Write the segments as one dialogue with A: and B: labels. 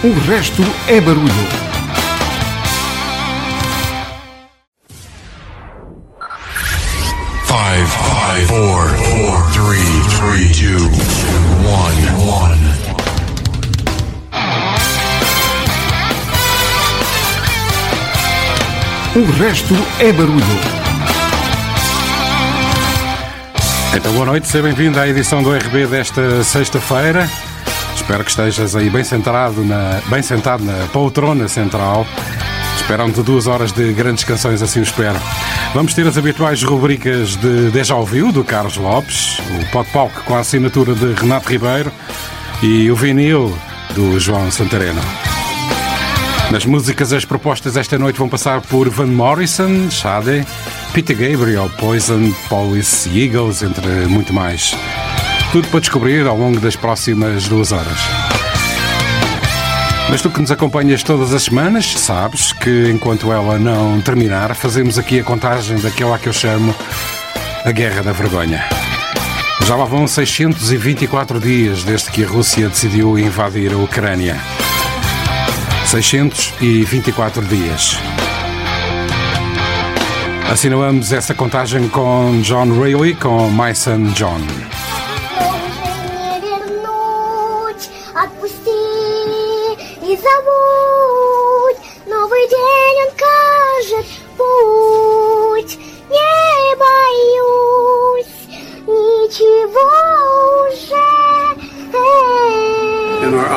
A: O resto é barulho.
B: Five, five, four, four, three, three, two, one, one.
A: O resto é barulho.
C: Então, boa noite, seja bem-vindo à edição do RB desta sexta-feira. Espero que estejas aí bem sentado na, bem sentado na poltrona central. Esperam-te duas horas de grandes canções, assim o espero. Vamos ter as habituais rubricas de Deja Ouviu, do Carlos Lopes, o Palco com a assinatura de Renato Ribeiro e o vinil do João Santareno. Nas músicas, as propostas esta noite vão passar por Van Morrison, Sade, Peter Gabriel, Poison, Police, Eagles, entre muito mais. Tudo para descobrir ao longo das próximas duas horas. Mas tu que nos acompanhas todas as semanas, sabes que enquanto ela não terminar, fazemos aqui a contagem daquela que eu chamo a Guerra da Vergonha. Já lá vão 624 dias desde que a Rússia decidiu invadir a Ucrânia. 624 dias. Assinalamos essa contagem com John Reilly, com My Son John.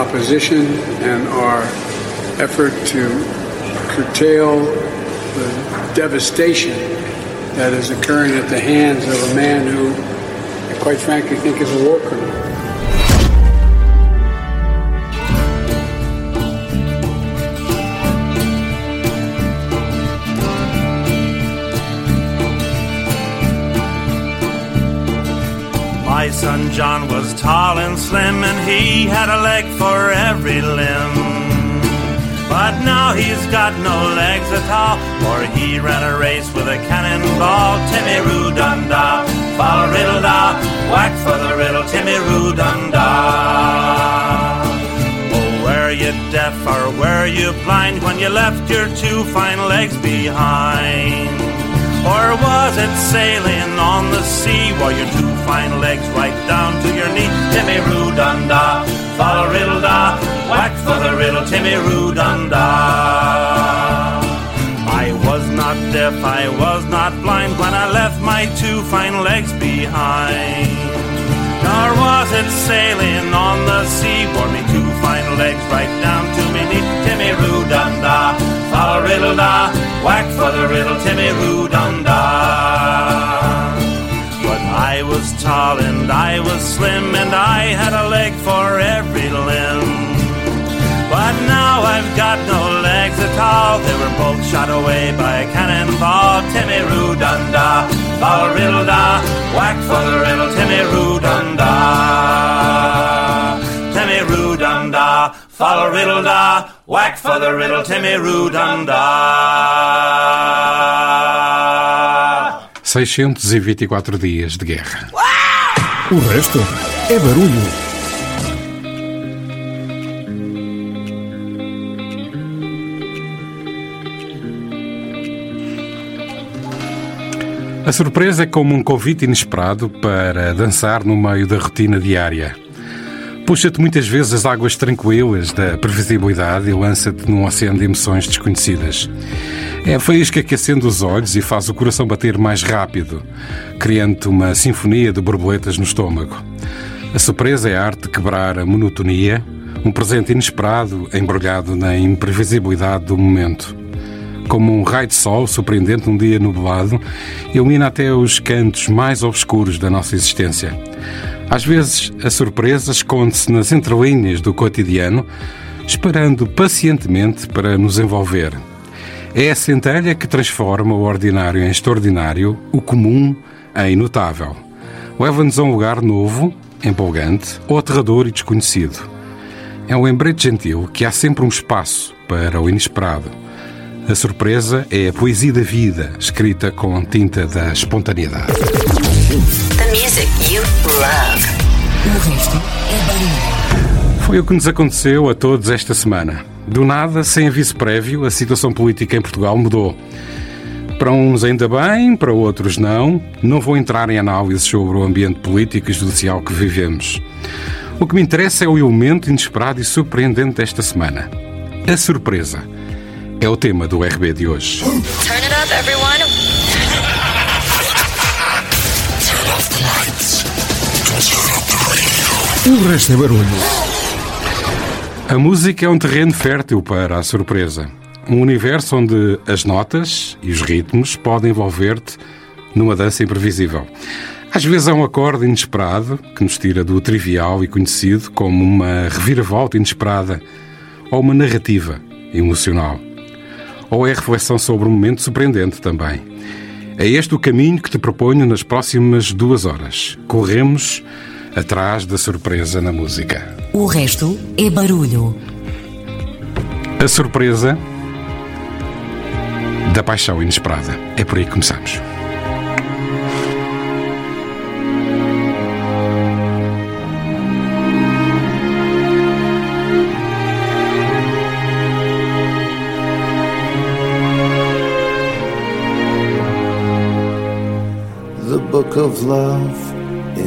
D: Opposition and our effort to curtail the devastation that is occurring at the hands of a man who, I quite frankly, think is a war criminal.
E: My son John was tall and slim, and he had a leg for every limb. But now he's got no legs at all, for he ran a race with a cannonball. Timmy Roo Da, fall riddle da, whack for the riddle, Timmy Roo. Oh, were you deaf or were you blind when you left your two fine legs behind? Or was it sailing on the sea while your two fine legs right down to your knee? Timmy Roo Dum Da, follow riddle da, whack for the riddle, Timmy Roo Dum Da. I was not deaf, I was not blind when I left my two fine legs behind. Nor was it sailing on the sea, bore me two fine legs right down to me knee. Timmy Roo Dum Da, follow riddle da, whack for the riddle, Timmy Roo Dum Da. But I was tall and I was slim, and I had a leg for every limb. But now I've got no legs at all. They were both shot away by a cannonball. Timmy Roo Dum Da, riddle da, whack for the riddle, Timmy Roo Dum Da. Timmy Roo Dum Da, follow riddle da, whack for the riddle, Timmy Roo Dum Da.
C: 624 dias de guerra.
A: O resto é barulho.
C: A surpresa é como um convite inesperado para dançar no meio da rotina diária. Puxa-te muitas vezes as águas tranquilas da previsibilidade e lança-te num oceano de emoções desconhecidas. É a faísca que acende os olhos e faz o coração bater mais rápido, criando uma sinfonia de borboletas no estômago. A surpresa é a arte de quebrar a monotonia, um presente inesperado embrulhado na imprevisibilidade do momento. Como um raio de sol surpreendente num dia nublado, ilumina até os cantos mais obscuros da nossa existência. Às vezes, a surpresa esconde-se nas entrelinhas do cotidiano, esperando pacientemente para nos envolver. É a centelha que transforma o ordinário em extraordinário, o comum em notável. Leva-nos a um lugar novo, empolgante, ou aterrador e desconhecido. É um lembrete gentil que há sempre um espaço para o inesperado. A surpresa é a poesia da vida, escrita com tinta da espontaneidade.
F: The music you love.
A: O resto é barulho.
C: Foi o que nos aconteceu a todos esta semana. Do nada, sem aviso prévio, a situação política em Portugal mudou. Para uns ainda bem, para outros não. Não vou entrar em análises sobre o ambiente político e judicial que vivemos. O que me interessa é o elemento inesperado e surpreendente desta semana. A surpresa. É o tema do RB de hoje.
G: Turn it up, everyone.
A: O resto é barulho.
C: A música é um terreno fértil para a surpresa. Um universo onde as notas e os ritmos podem envolver-te numa dança imprevisível. Às vezes é um acorde inesperado que nos tira do trivial e conhecido, como uma reviravolta inesperada ou uma narrativa emocional. Ou é reflexão sobre um momento surpreendente também. É este o caminho que te proponho nas próximas duas horas. Corremos atrás da surpresa na música.
H: O resto é barulho.
C: A surpresa da paixão inesperada. É por aí que começamos.
I: The book of love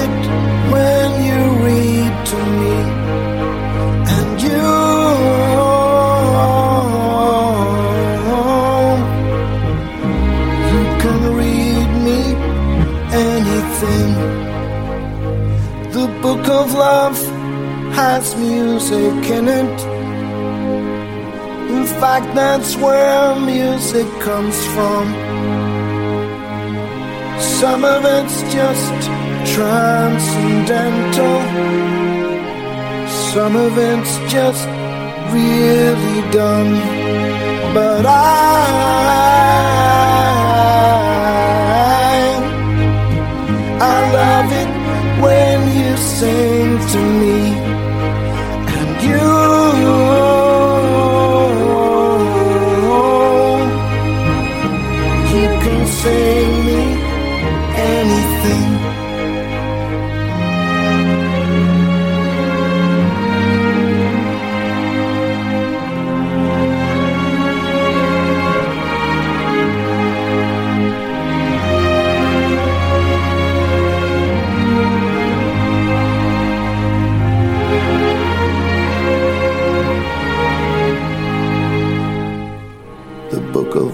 I: it of love has music in it in fact that's where music comes from some of it's just transcendental. Some of it's just really dumb. But I,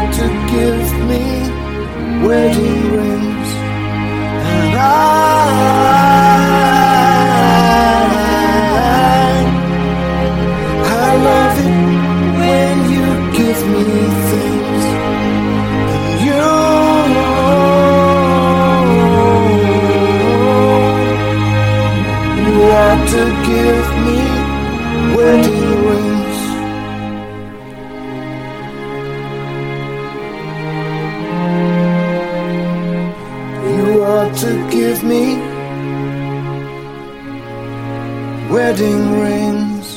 I: to give me wedding rings. And I I love it when you give me things. And you you want to give me wedding rings.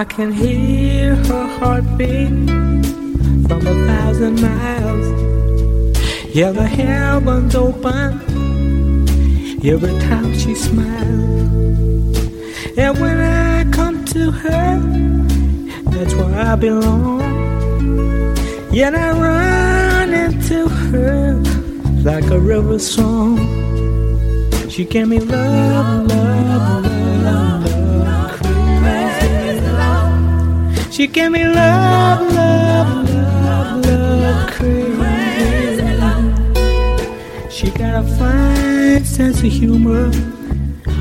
J: I can hear her heartbeat from a thousand miles. Yeah, the heavens open every time she smiles. And when I come to her, that's where I belong. Yet I run into her like a river song. She gave me love, love, love, love, crazy love. She gave me love, love, love, love, crazy. She got a fine sense of humor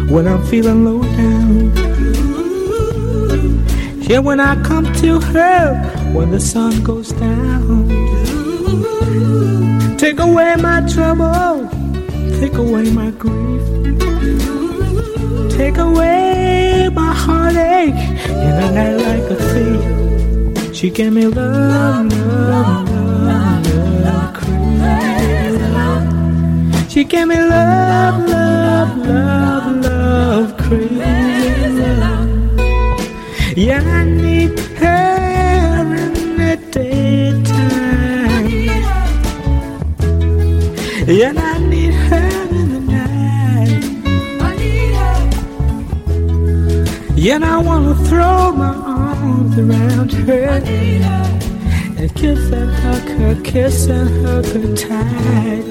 J: when I'm feeling low down. Yeah, when I come to her when the sun goes down. Take away my trouble, take away my grief, take away my heartache in a night like a thief. She gave me love, love, love, love, crazy. She gave me love, love, love, love, crazy. Yeah, I need her Yeah, I her wanna throw my arms around her and kiss and hug her, kiss and hug her tight.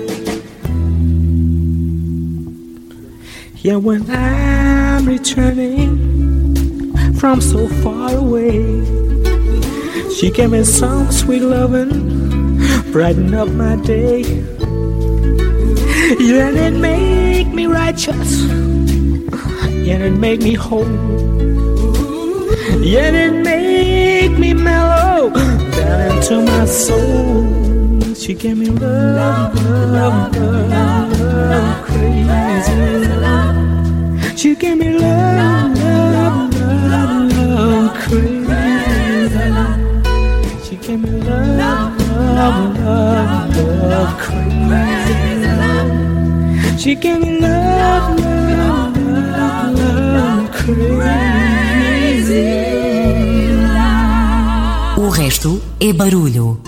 J: Yeah, when I'm returning from so far away. She gave me some sweet loving, brighten up my day. And it make me righteous, yeah, it make me whole. Yeah, it make me mellow down into my soul. She gave me love, love, love, love, crazy. She gave me love, love, love, love, crazy. She gave me love, love, love, love, crazy. She gave me love, love, love, love, crazy.
H: O resto é barulho.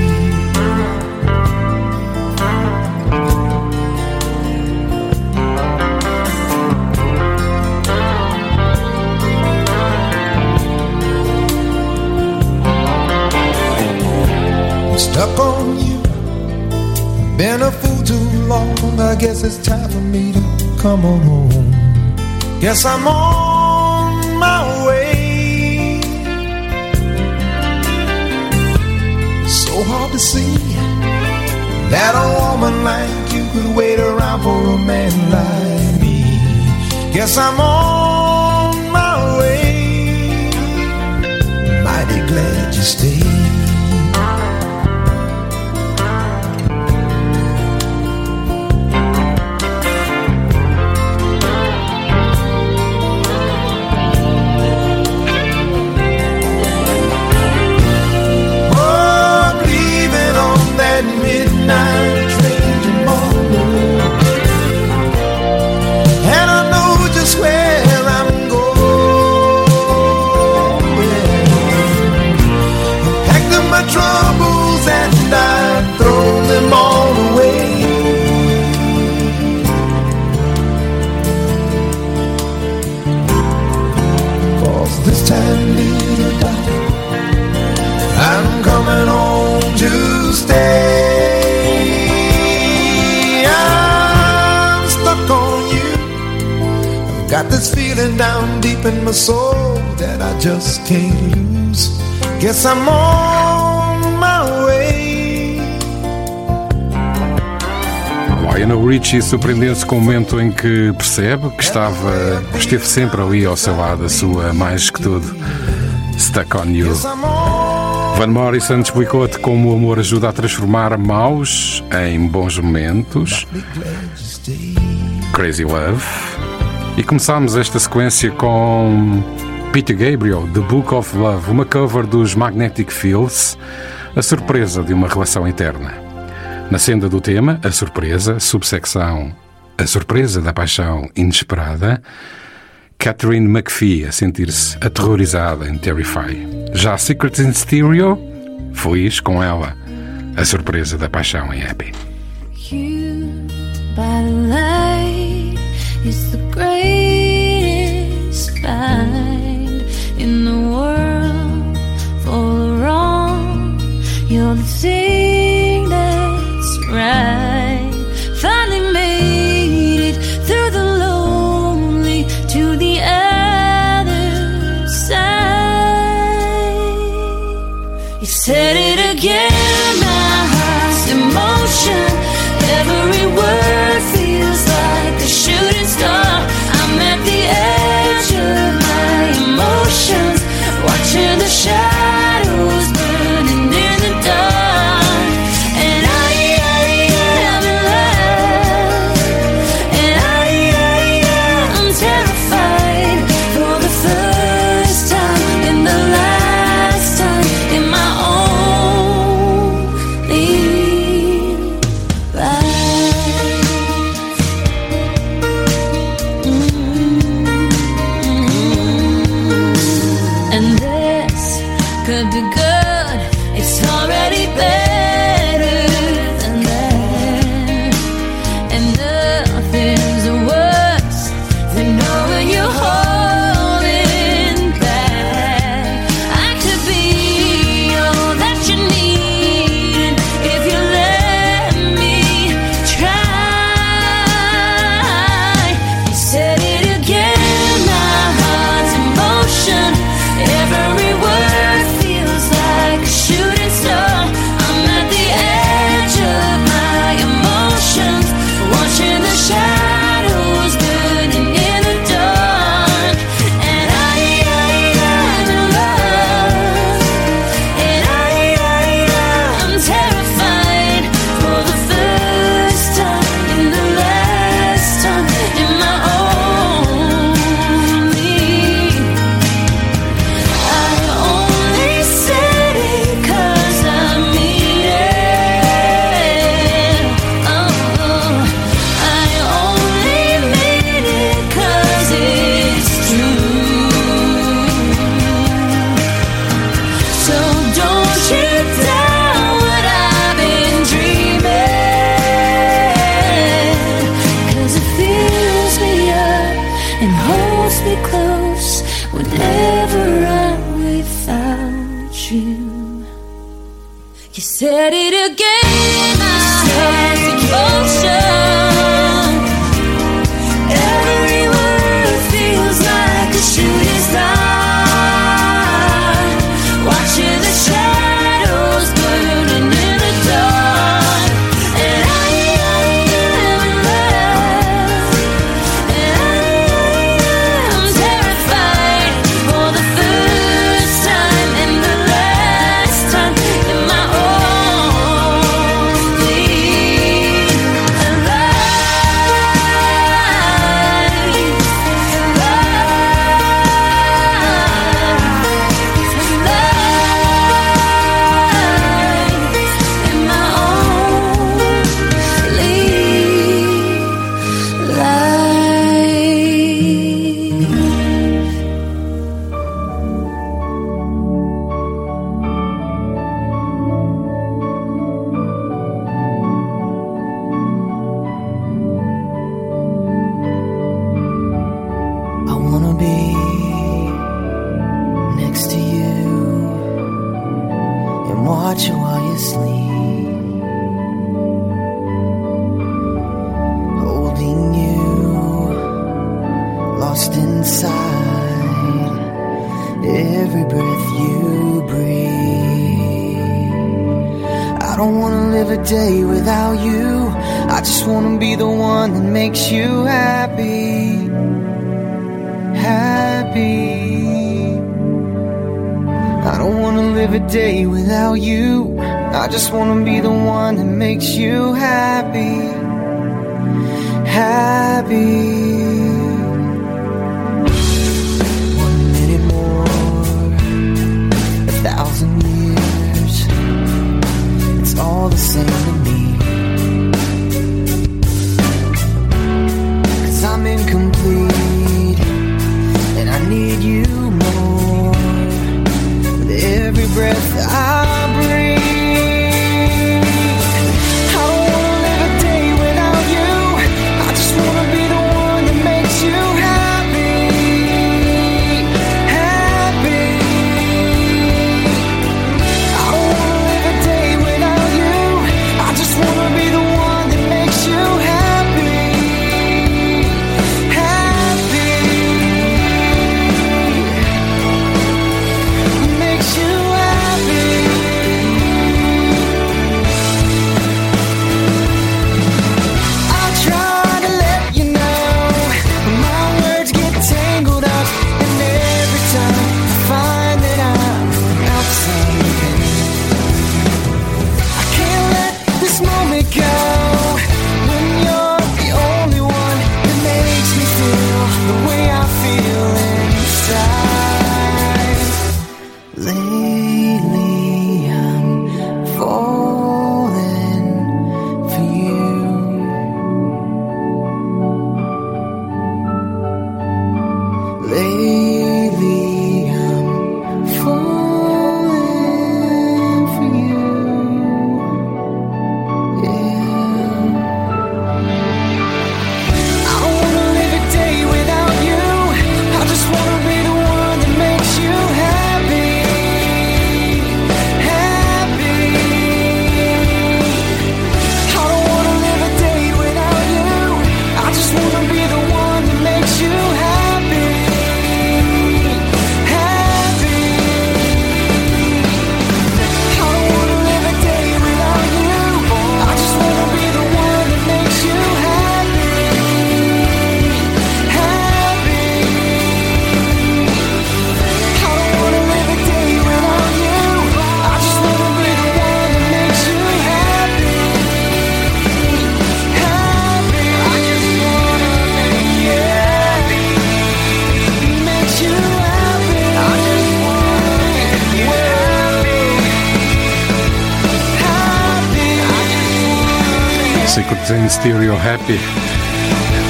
K: Guess it's time for me to come on home. Guess I'm on my way. So hard to see that a woman like you could wait around for a man like me. Guess I'm on my way. Mighty glad you stayed. Got this feeling down deep in my soul that I just can't lose. Guess I'm on my way.
C: Lionel Richie surpreendeu-se com o momento em que percebe que estava, esteve sempre ali ao seu lado, a sua mais que tudo, Stuck on You. Van Morrison explicou-te como o amor ajuda a transformar maus em bons momentos. Crazy Love. E começámos esta sequência com Peter Gabriel, The Book of Love, uma cover dos Magnetic Fields, a surpresa de uma relação eterna. Na senda do tema, a surpresa, subsecção, a surpresa da paixão inesperada, Catherine McPhee a sentir-se aterrorizada em Terrify. Já Secrets in Stereo, feliz com ela, a surpresa da paixão em Happy.
F: You, greatest find in the world for the wrong. You're the thing that's right.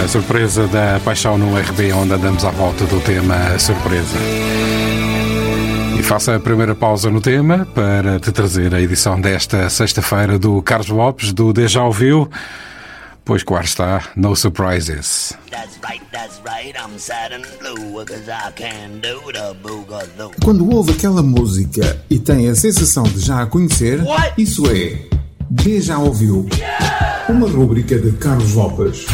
F: A
C: surpresa da paixão no RB, onde andamos à volta do tema surpresa. E faço a primeira pausa no tema para te trazer a edição desta sexta-feira do Carlos Lopes, do Deja Ouviu. Pois claro está, No Surprises.
A: Quando ouve aquela música e tem a sensação de já a conhecer, isso é Déjà Ouviu. Uma rúbrica de Carlos Lopes.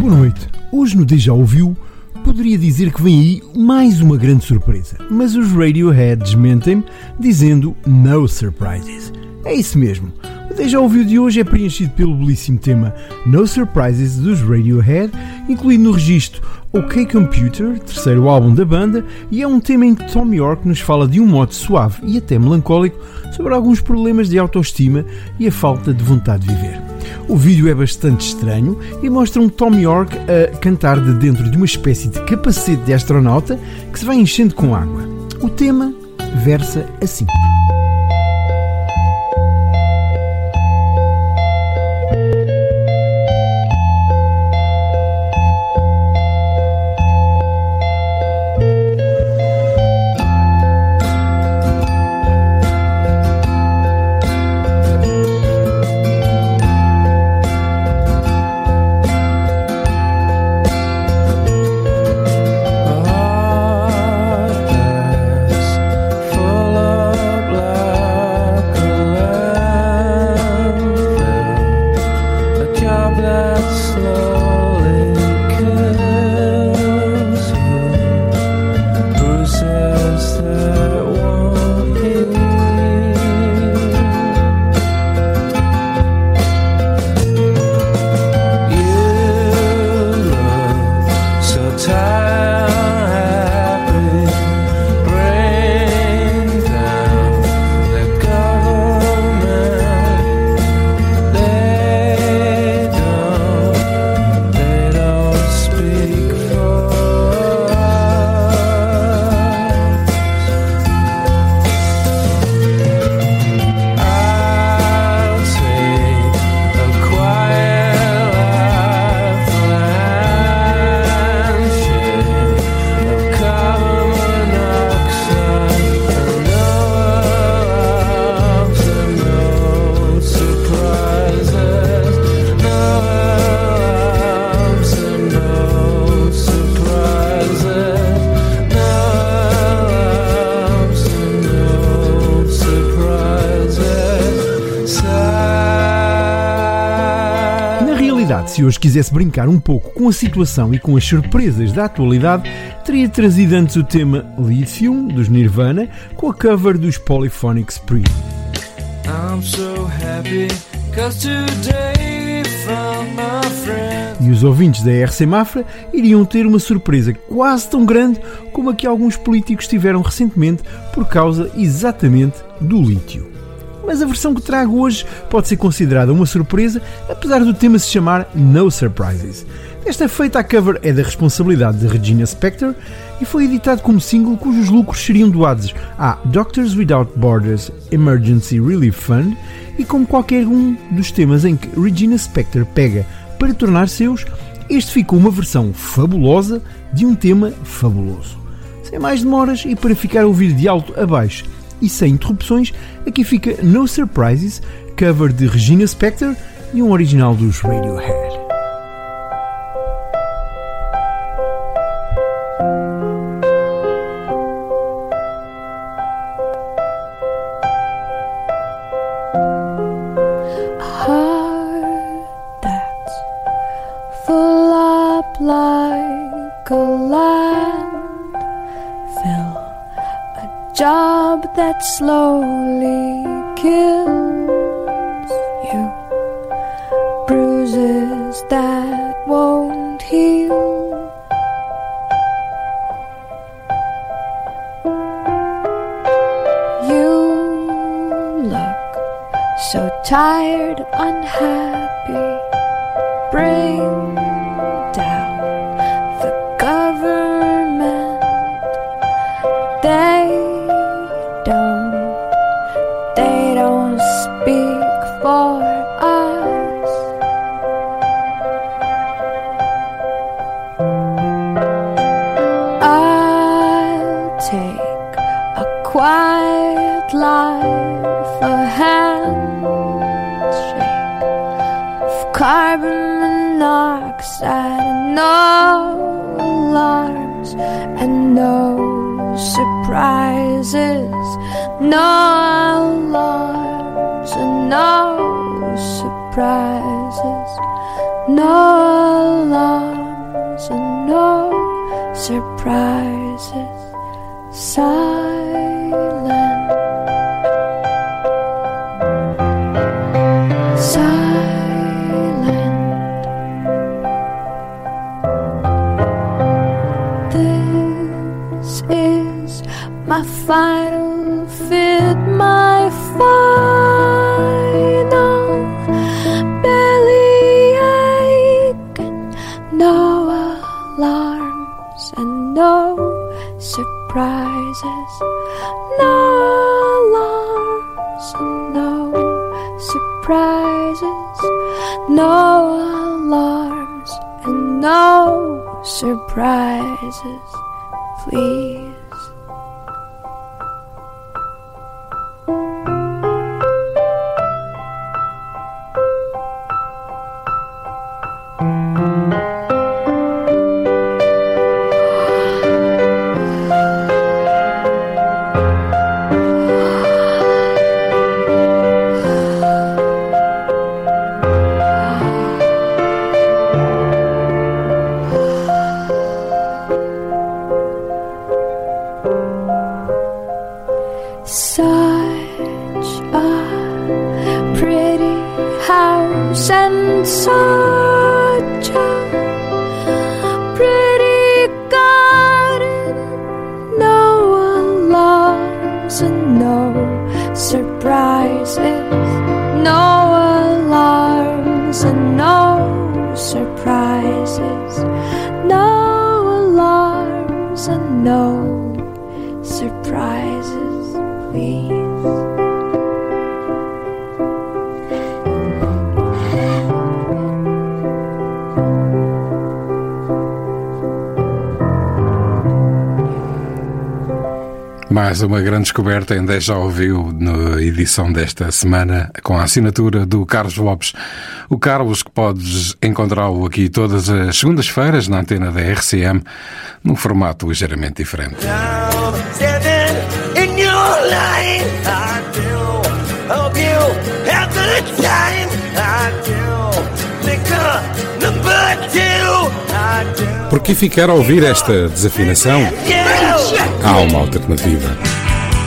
L: Boa noite. Hoje no Deja Ouviu, poderia dizer que vem aí mais uma grande surpresa, mas os Radiohead desmentem-me dizendo no surprises. É isso mesmo. O Deja Ouviu de hoje é preenchido pelo belíssimo tema No Surprises dos Radiohead, incluído no registro OK Computer, terceiro álbum da banda, e é um tema em que Tom York nos fala de um modo suave e até melancólico sobre alguns problemas de autoestima e a falta de vontade de viver. O vídeo é bastante estranho e mostra um Tom York a cantar de dentro de uma espécie de capacete de astronauta que se vai enchendo com água. O tema versa assim. Se hoje quisesse brincar um pouco com a situação e com as surpresas da atualidade, teria trazido antes o tema Lithium dos Nirvana com a cover dos Polyphonic Spree. E os ouvintes da RC Mafra iriam ter uma surpresa quase tão grande como a que alguns políticos tiveram recentemente por causa exatamente do lítio. Mas a versão que trago hoje pode ser considerada uma surpresa, apesar do tema se chamar No Surprises. Esta feita a cover é da responsabilidade de Regina Spektor e foi editado como single cujos lucros seriam doados à Doctors Without Borders Emergency Relief Fund e como qualquer um dos temas em que Regina Spektor pega para tornar seus, este ficou uma versão fabulosa de um tema fabuloso. Sem mais demoras e para ficar a ouvir de alto a baixo e sem interrupções, aqui fica No Surprises, cover de Regina Spektor e um original dos Radiohead.
F: slow please.
C: Descoberta, ainda já ouviu na edição desta semana com a assinatura do Carlos Lopes. O Carlos que podes encontrá-lo aqui todas as segundas-feiras na antena da RCM, num formato ligeiramente diferente.
M: Por que ficar a ouvir esta desafinação? Há uma alternativa.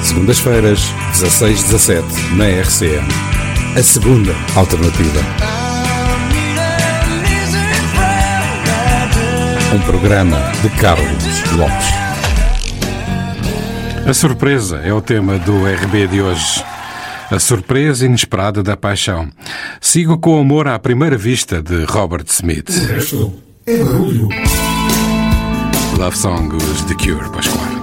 M: Segundas-feiras, 16-17, na RCM. A segunda alternativa. Um programa de Carlos Lopes. A surpresa é o tema do RB de hoje. A surpresa inesperada da paixão. Sigo com o amor à primeira vista de Robert Smith.
A: O resto é barulho.
M: Love Song os The Cure, pois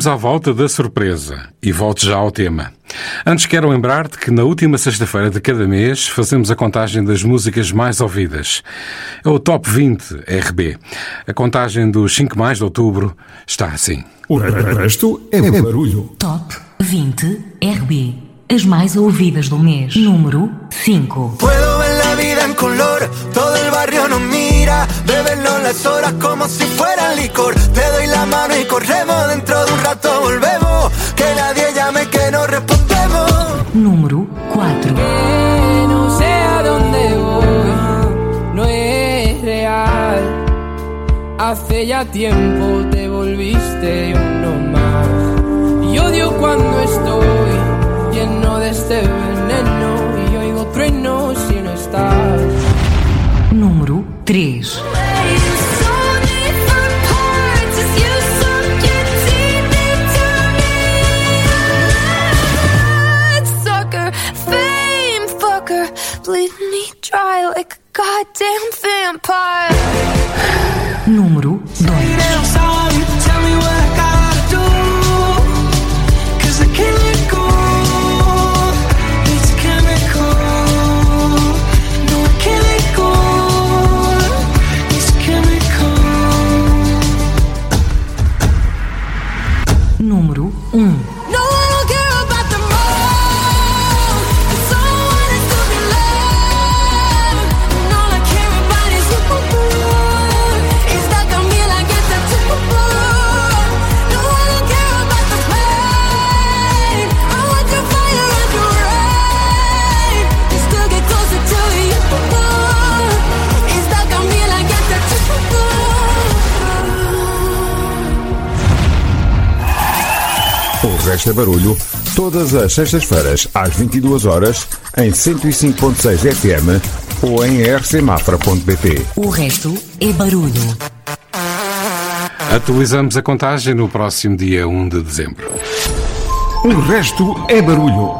M: Andamos à volta da surpresa e volto já ao tema. Antes quero lembrar-te que na última sexta-feira de cada mês fazemos a contagem das músicas mais ouvidas. É o Top 20 RB. A contagem dos 5 mais de outubro está assim.
A: O resto é barulho.
H: Top 20 RB. As mais ouvidas do mês. Número 5.
N: En color, todo el barrio nos mira, bebernos las horas como si fuera licor. Te doy la mano y corremos, dentro de un rato volvemos, que nadie llame que no respondemos.
H: Número 4.
O: Que no sé a dónde voy, no es real. Hace ya tiempo te volviste uno más. Y odio cuando estoy lleno de este veneno y oigo truenos
H: 3.
F: Sucker,
A: O resto é barulho, todas as sextas-feiras, às 22 horas, em 105.6 FM ou em rcmafra.pt.
H: O resto é barulho.
C: Atualizamos a contagem no próximo dia 1 de dezembro.
A: O resto é barulho.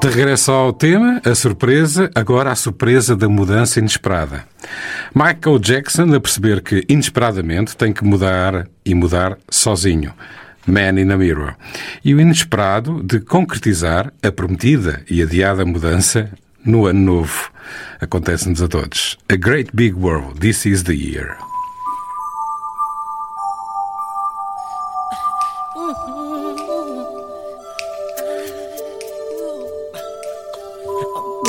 C: De regresso ao tema, a surpresa, agora a surpresa da mudança inesperada. Michael Jackson a perceber que, inesperadamente, tem que mudar e mudar sozinho. Man in a Mirror. E o inesperado de concretizar a prometida e adiada mudança no ano novo. Acontece-nos a todos. A Great Big World, This is the Year.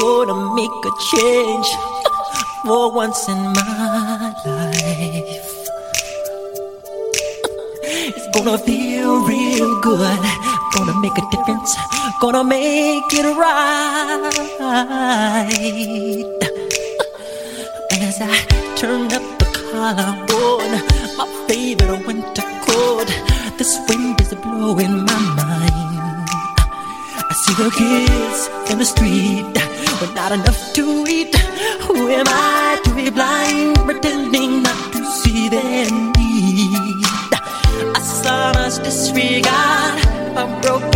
P: gonna make a change for once in my life. Gonna feel real good. Gonna make a difference. Gonna make it right. As I turn up the collar on my favorite winter coat, this wind is blowing my mind. I see the kids in the street with not enough to eat. Who am I to be blind, pretending not to see sonorous disregard, a broken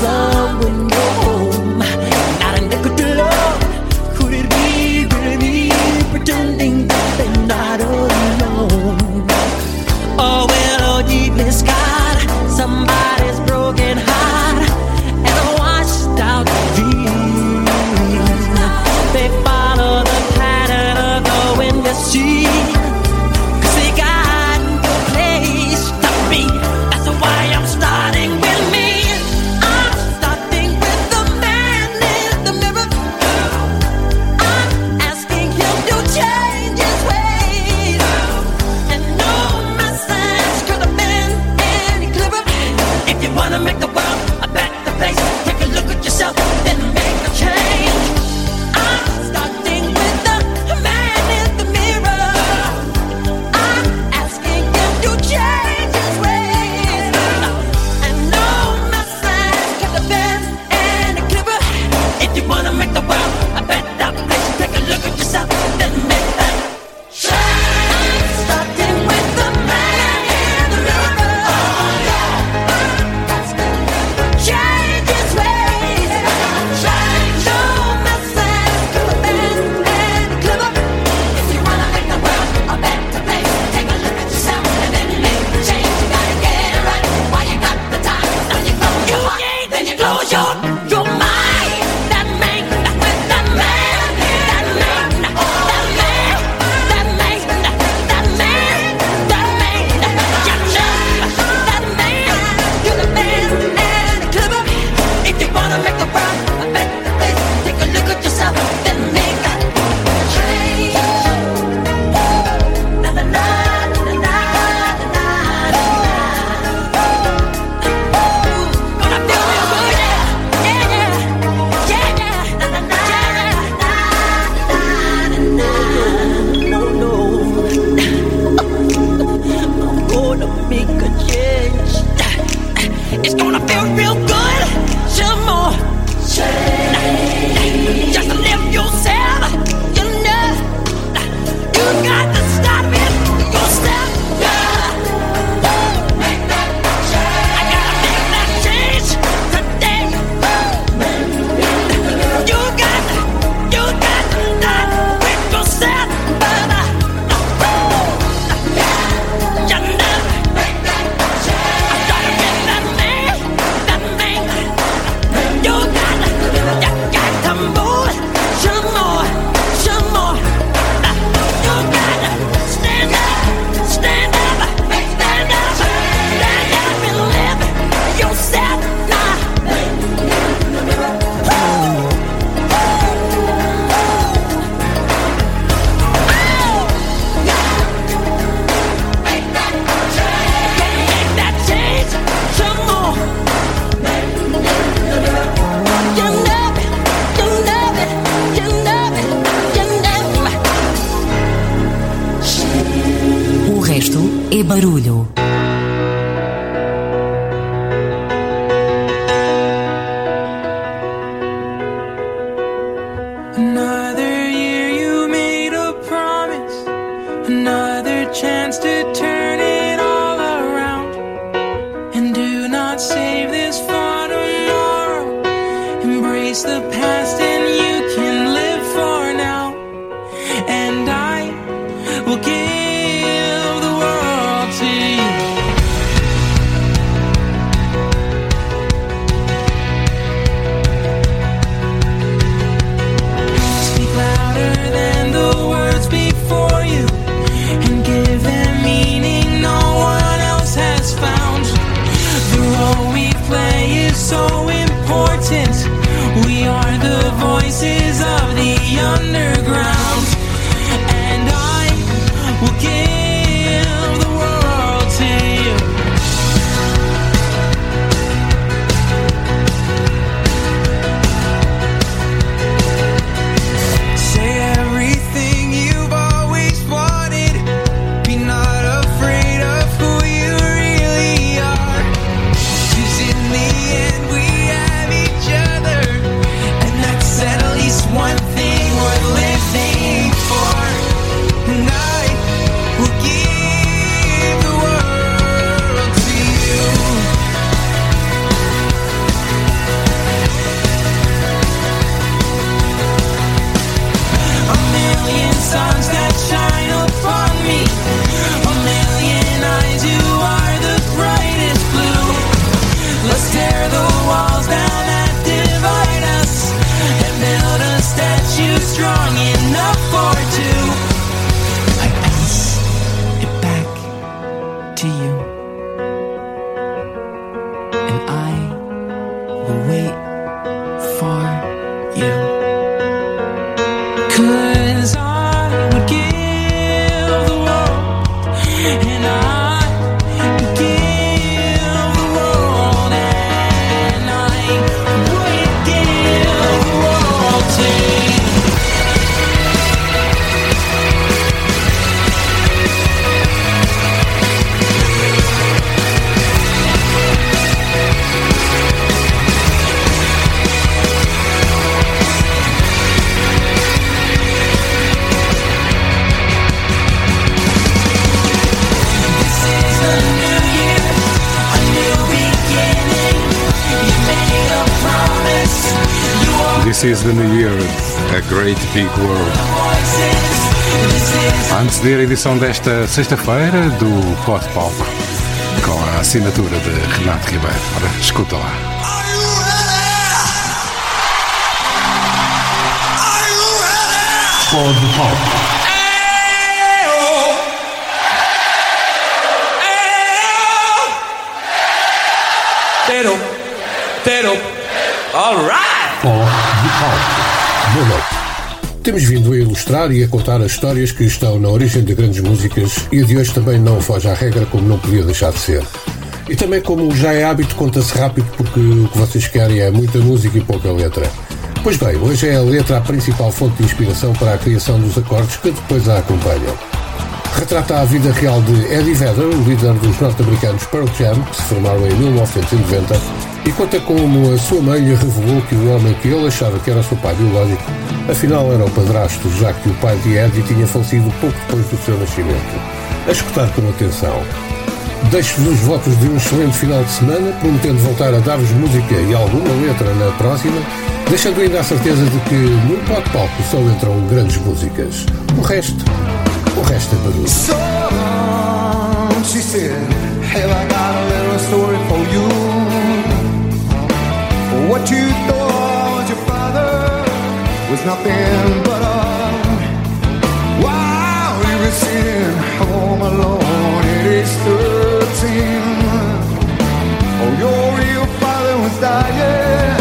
I: sun. Big world. Antes de ir à edição desta sexta-feira do Pod Palco, com a assinatura de Renato Ribeiro. Ora, escuta lá.
A: Pod Palco.
Q: Pero, pero, alright!
R: Pod Palco. Temos vindo a ilustrar e a contar as histórias que estão na origem de grandes músicas e a de hoje também não foge à regra como não podia deixar de ser. E também como já é hábito, conta-se rápido porque o que vocês querem é muita música e pouca letra. Pois bem, hoje é a letra a principal fonte de inspiração para a criação dos acordes que depois a acompanham. Retrata a vida real de Eddie Vedder, o líder dos norte-americanos Pearl Jam, que se formaram em 1990, e conta como a sua mãe lhe revelou que o homem que ele achava que era seu pai biológico, afinal era o padrasto, já que o pai de Eddie tinha falecido pouco depois do seu nascimento. A escutar com atenção. Deixo-vos os votos de um excelente final de semana, prometendo voltar a dar-vos música e alguma letra na próxima, deixando ainda a certeza de que no pop palco só entram grandes músicas. O resto, o resto é barulho.
K: So she said, I got a little story for you. What you thought was nothing but a you were sitting home alone at age 13. Oh, your real father was dying.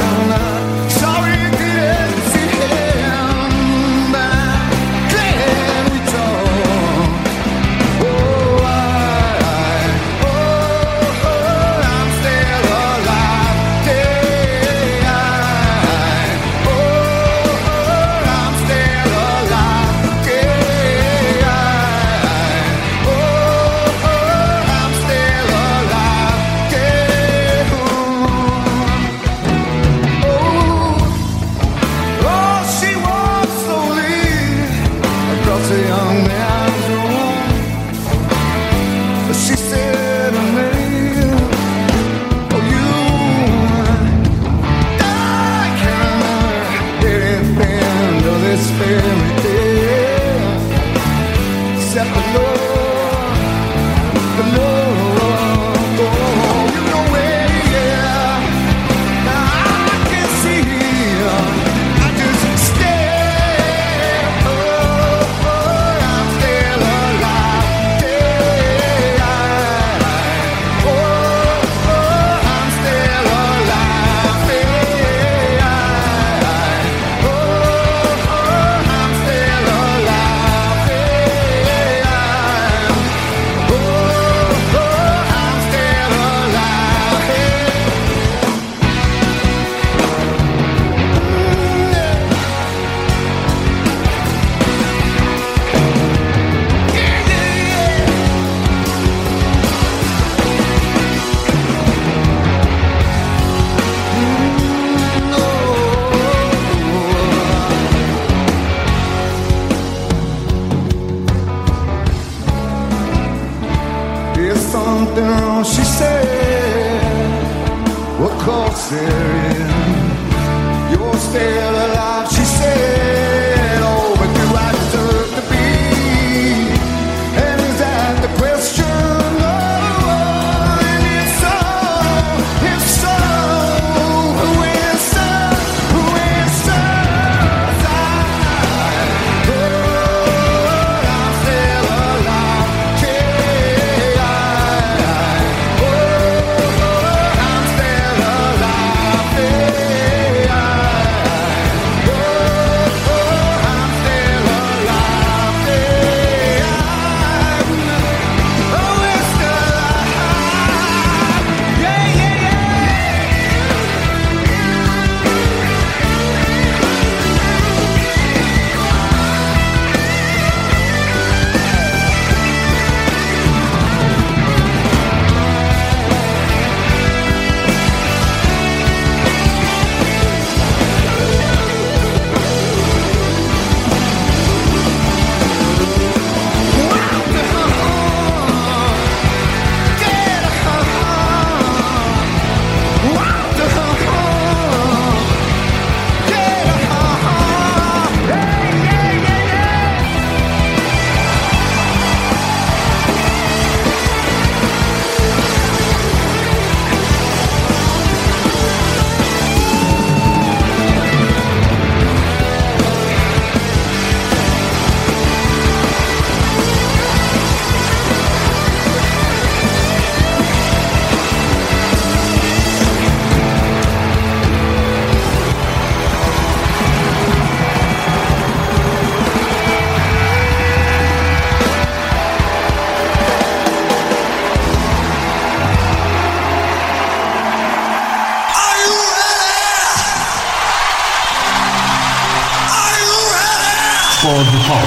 B: For the Pop.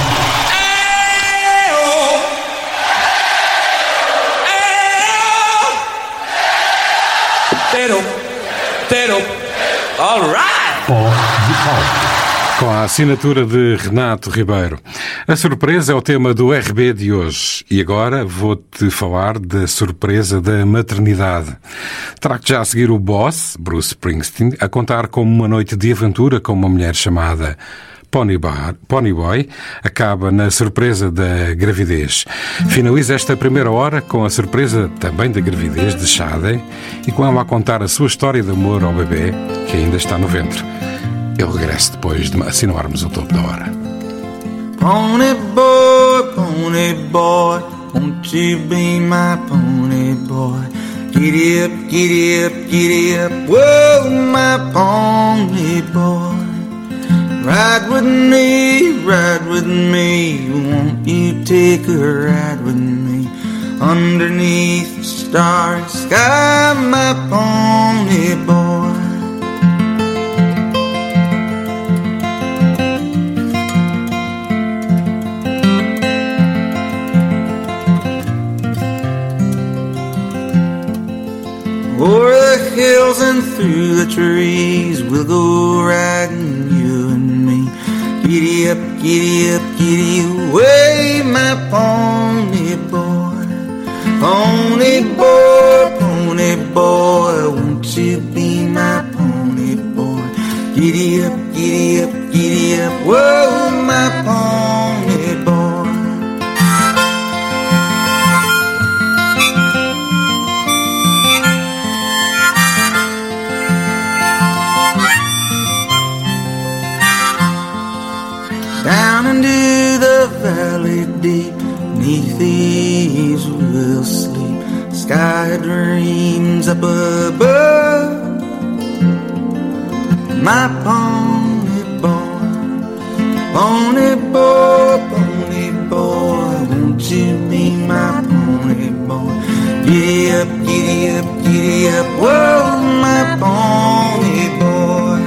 S: Tero, Tero, all right.
C: Com a assinatura de Renato Ribeiro. A surpresa é o tema do RB de hoje. E agora vou-te falar da surpresa da maternidade. Trago já a seguir o boss, Bruce Springsteen, a contar como uma noite de aventura com uma mulher chamada Pony, Bar, Pony Boy acaba na surpresa da gravidez. Finaliza esta primeira hora com a surpresa também da gravidez de Shade e com ela a contar a sua história de amor ao bebê que ainda está no ventre. Eu regresso depois de assinalarmos o topo da hora.
T: Pony boy, pony boy, won't you be my pony boy? Giddy up, giddy up, giddy up, whoa, my pony boy. Ride with me, ride with me, won't you take a ride with me? Underneath the starry sky, my pony boy. O'er the hills and through the trees, we'll go riding. Giddy up, giddy up, giddy away, my pony boy. Pony boy, pony boy, won't you be my pony boy? Giddy up, giddy up, giddy up, whoa, my pony deep, neath the eaves we'll sleep. Sky dreams up above. My pony boy, pony boy, pony boy, won't you be my pony boy? Giddy up, giddy up, giddy up, whoa, my. Pony boy,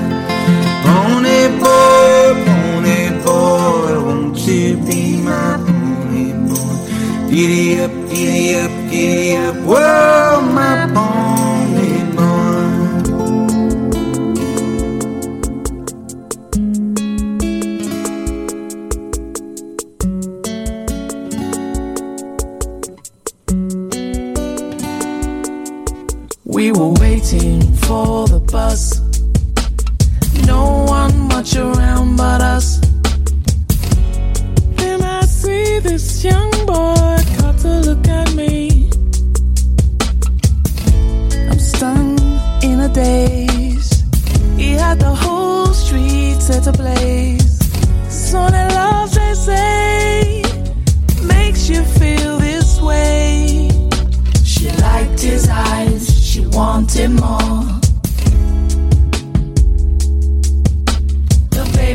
T: pony boy, Giddy up, giddy up, giddy up, whoa, my bonny boy.
I: We were waiting for the bus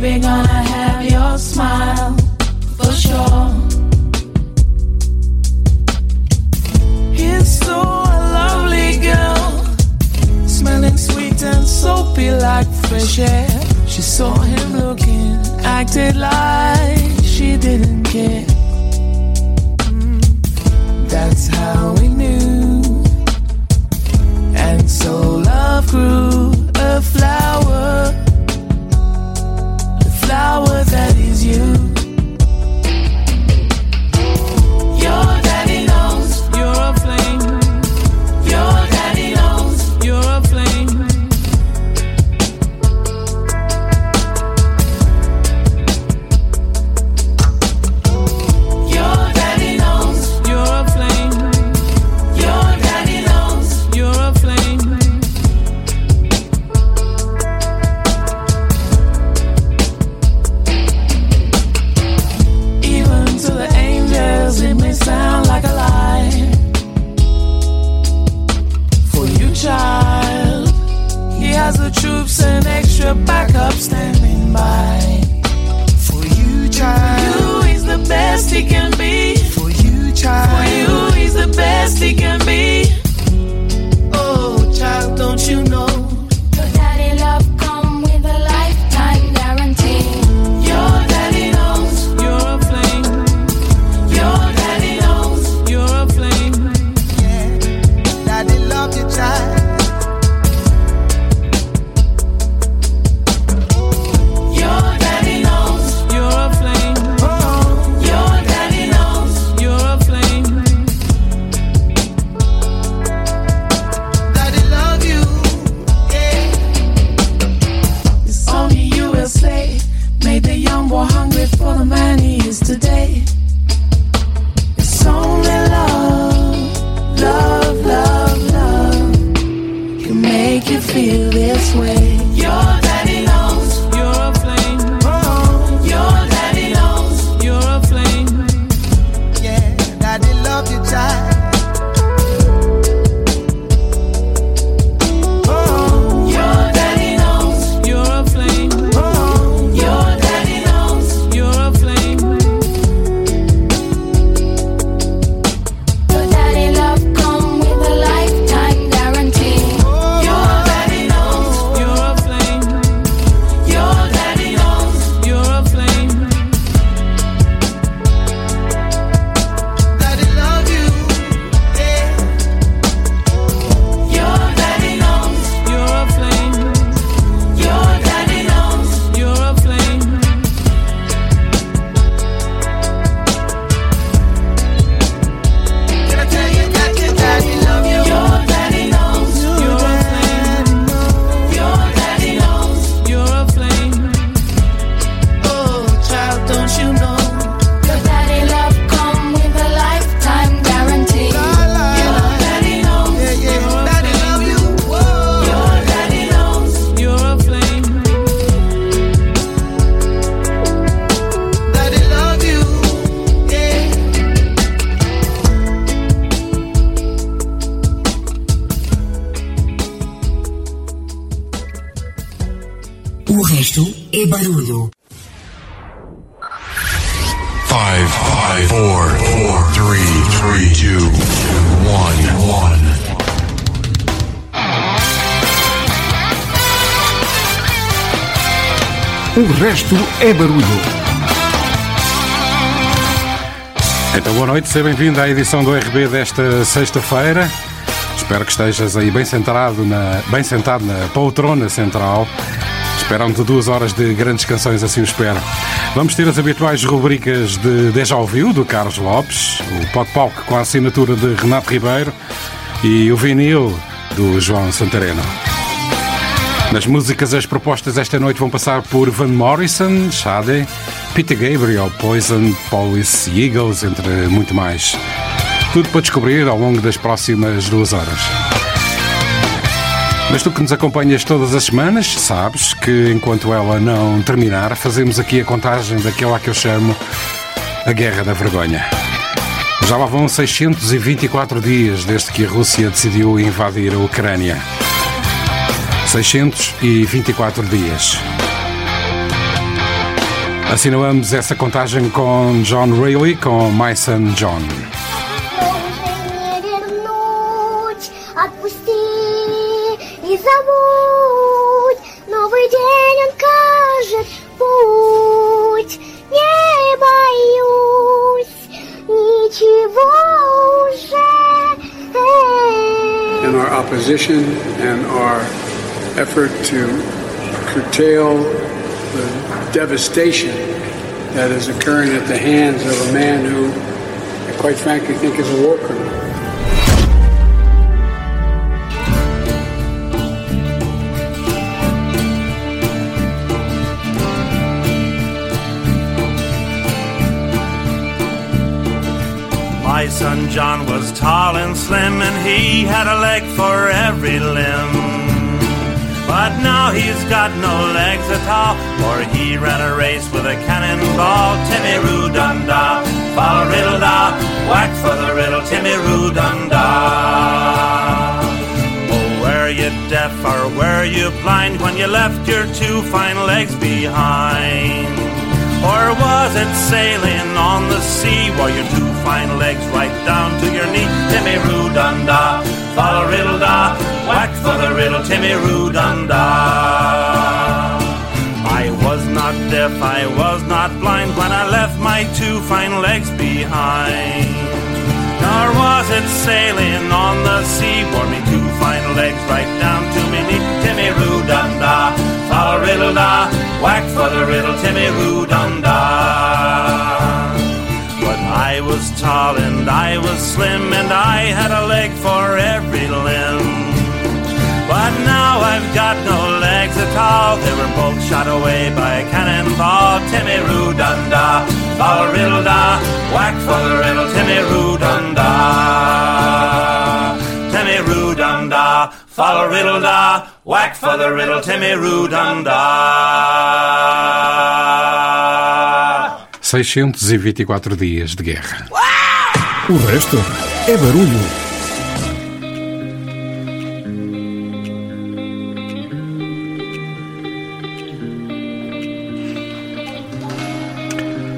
I: Baby, gonna have your smile for sure. A lovely girl, smelling sweet and soapy like fresh air. She saw him looking, acted like she didn't care. Mm-hmm. That's how we knew, and so love grew.
H: O resto é barulho.
D: 5, 5, 4, 4, 3, 3, 2, 1, 1.
A: O resto é barulho.
C: Então, boa noite, seja bem-vindo à edição do RB desta sexta-feira. Espero que estejas aí bem sentado na, bem sentado na poltrona central Esperam-te duas horas de grandes canções, assim o espero. Vamos ter as habituais rubricas de Deja Ouviu, do Carlos Lopes, o Pop Pop com a assinatura de Renato Ribeiro e o vinil do João Santareno. Nas músicas, as propostas esta noite vão passar por Van Morrison, Sade, Peter Gabriel, Poison, Police, Eagles, entre muito mais. Tudo para descobrir ao longo das próximas duas horas. Mas tu que nos acompanhas todas as semanas, sabes que enquanto ela não terminar, fazemos aqui a contagem daquela que eu chamo a Guerra da Vergonha. Já lá vão 624 dias desde que a Rússia decidiu invadir a Ucrânia. 624 dias. Assinalamos essa contagem com John Reilly, com My Son John.
U: забудь. Новый день он кажет путь. Не боюсь ничего уже.
D: in our opposition and our effort to curtail the devastation that is occurring at the hands of a man who, I quite frankly, think is a war criminal.
E: My son John was tall and slim, and he had a leg for every limb. But now he's got no legs at all, for he ran a race with a cannonball. Timmy Roo Dum riddle da, whack for the riddle, Timmy Roo. Oh, were you deaf or were you blind when you left your two fine legs behind? Or was it sailing on the sea? Were your two fine legs right down to your knee? Timmy Roo Dum Da, follow riddle da, whack for the riddle, Timmy Roo Dum Da. I was not deaf, I was not blind when I left my two fine legs behind. Nor was it sailing on the sea, bore me two fine legs right down to me knee. Timmy Roo Dum Da, follow riddle da, whack for the riddle, Timmy Roo Dum Da. But I was tall and I was slim, and I had a leg for every limb. But now I've got no legs at all. They were both shot away by a cannonball. Timmy Roo Dum Da, follow riddle da, whack for the riddle, Timmy Roo Dum Da. Timmy Roo Dum Da, follow riddle da, whack for the riddle, Timmy Roo Dum Da.
C: 624 dias de guerra.
L: O resto é barulho.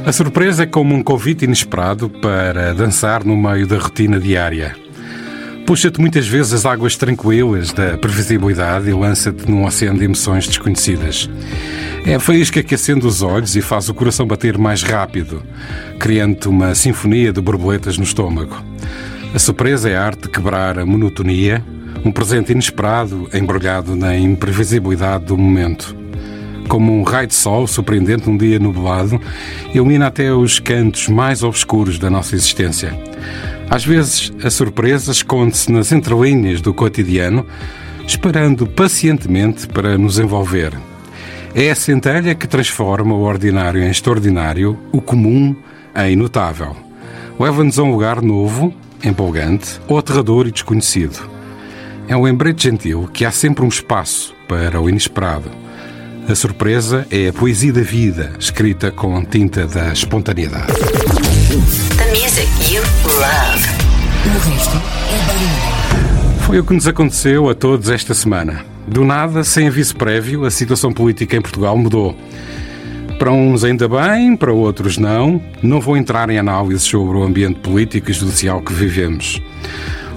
C: A surpresa é como um convite inesperado para dançar no meio da rotina diária. Puxa-te muitas vezes as águas tranquilas da previsibilidade e lança-te num oceano de emoções desconhecidas. É a faísca que acende os olhos e faz o coração bater mais rápido, criando uma sinfonia de borboletas no estômago. A surpresa é a arte de quebrar a monotonia, um presente inesperado embrulhado na imprevisibilidade do momento. Como um raio de sol surpreendente num dia nublado, ilumina até os cantos mais obscuros da nossa existência. Às vezes, a surpresa esconde-se nas entrelinhas do cotidiano, esperando pacientemente para nos envolver. É a centelha que transforma o ordinário em extraordinário, o comum em notável. Leva-nos a um lugar novo, empolgante, ou aterrador e desconhecido. É um lembrete gentil que há sempre um espaço para o inesperado. A surpresa é a poesia da vida, escrita com tinta da espontaneidade.
H: The music you love. O resto é barulho.
C: Foi o que nos aconteceu a todos esta semana. Do nada, sem aviso prévio, a situação política em Portugal mudou. Para uns ainda bem, para outros não. Não vou entrar em análises sobre o ambiente político e judicial que vivemos.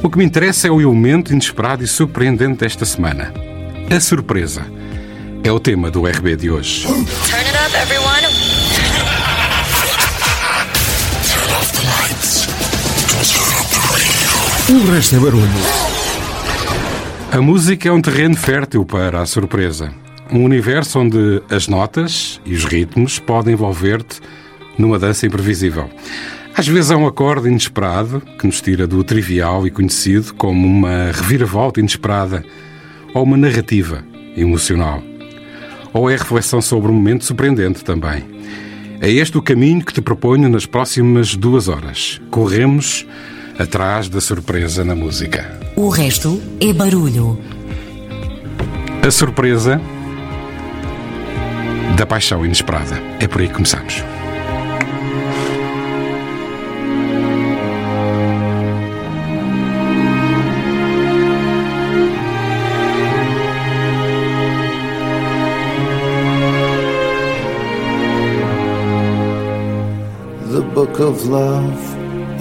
C: O que me interessa é o elemento inesperado e surpreendente desta semana. A surpresa. É o tema do RB de hoje.
F: Turn it up, everyone.
L: O resto é barulho.
C: A música é um terreno fértil para a surpresa. Um universo onde as notas e os ritmos podem envolver-te numa dança imprevisível. Às vezes é um acorde inesperado que nos tira do trivial e conhecido como uma reviravolta inesperada ou uma narrativa emocional. Ou é reflexão sobre um momento surpreendente também. É este o caminho que te proponho nas próximas duas horas. Corremos atrás da surpresa na música.
H: O resto é barulho.
C: A surpresa da paixão inesperada. É por aí que começamos.
I: The book of love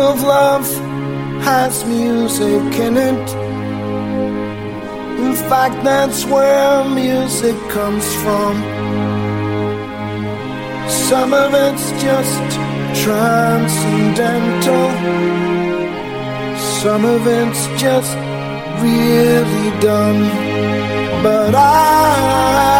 I: of love has music in it in fact that's where music comes from some of it's just transcendental. Some of it's just really done. But I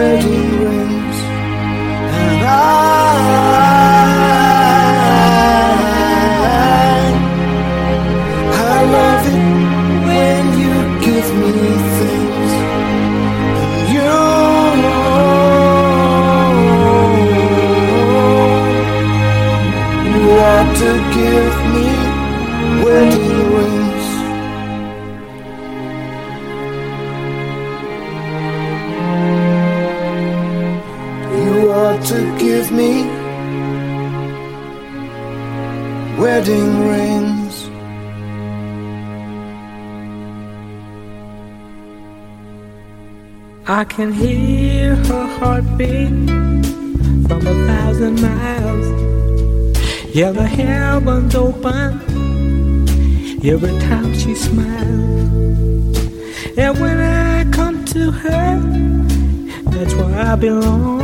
I: rings, and I, I love it when you give me things. You, to give wedding rings.
J: I can hear her heartbeat from a thousand miles. Yeah, the heavens open every time she smiles. And when I come to her, that's where I belong.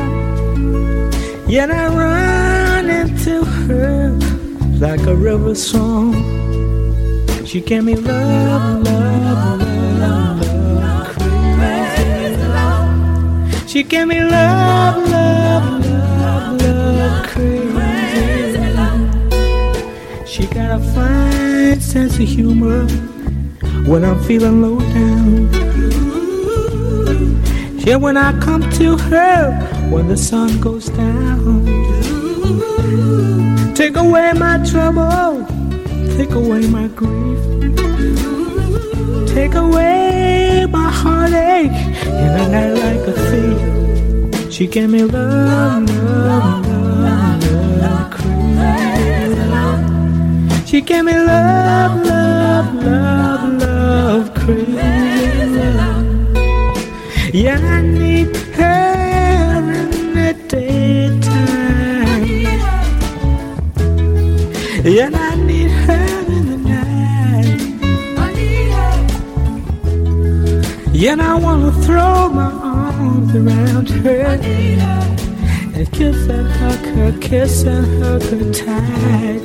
J: Yet I run into her like a river song. She gave me love, love, love, love, crazy love. She gave me love, love, love, love, crazy. She got a fine sense of humor when I'm feeling low down. Yeah, when I come to her when the sun goes down. Take away my trouble, take away my grief, take away my heartache, In a night like a thief, she gave me love, love, love, love, crazy. She gave me love, love, love, love, love. Yeah, Yeah, I need her in the night. I need her. And I wanna throw my arms around her and kiss and hug her, kiss and hug her tight.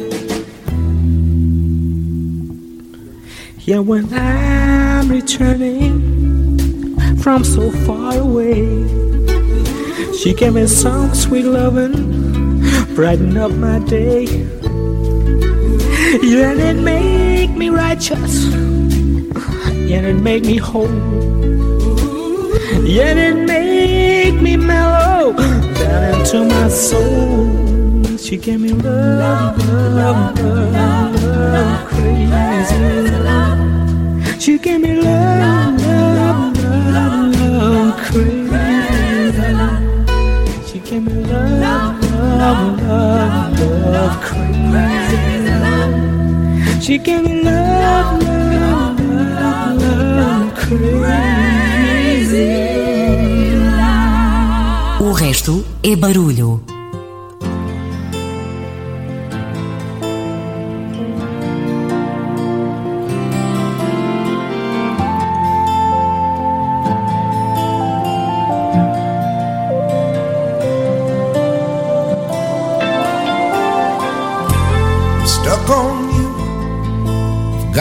J: Yeah, when I'm returning from so far away, she gave me some sweet loving, brighten up my day. Yeah, and it make me righteous. Yeah, it make me whole. Yeah, it make me mellow down into my soul. She gave me love, love, love, love, crazy love. She gave me love, love, love, love, crazy love. She gave me love, love, love, love, crazy. She love, love, love, love, crazy.
H: O resto é barulho.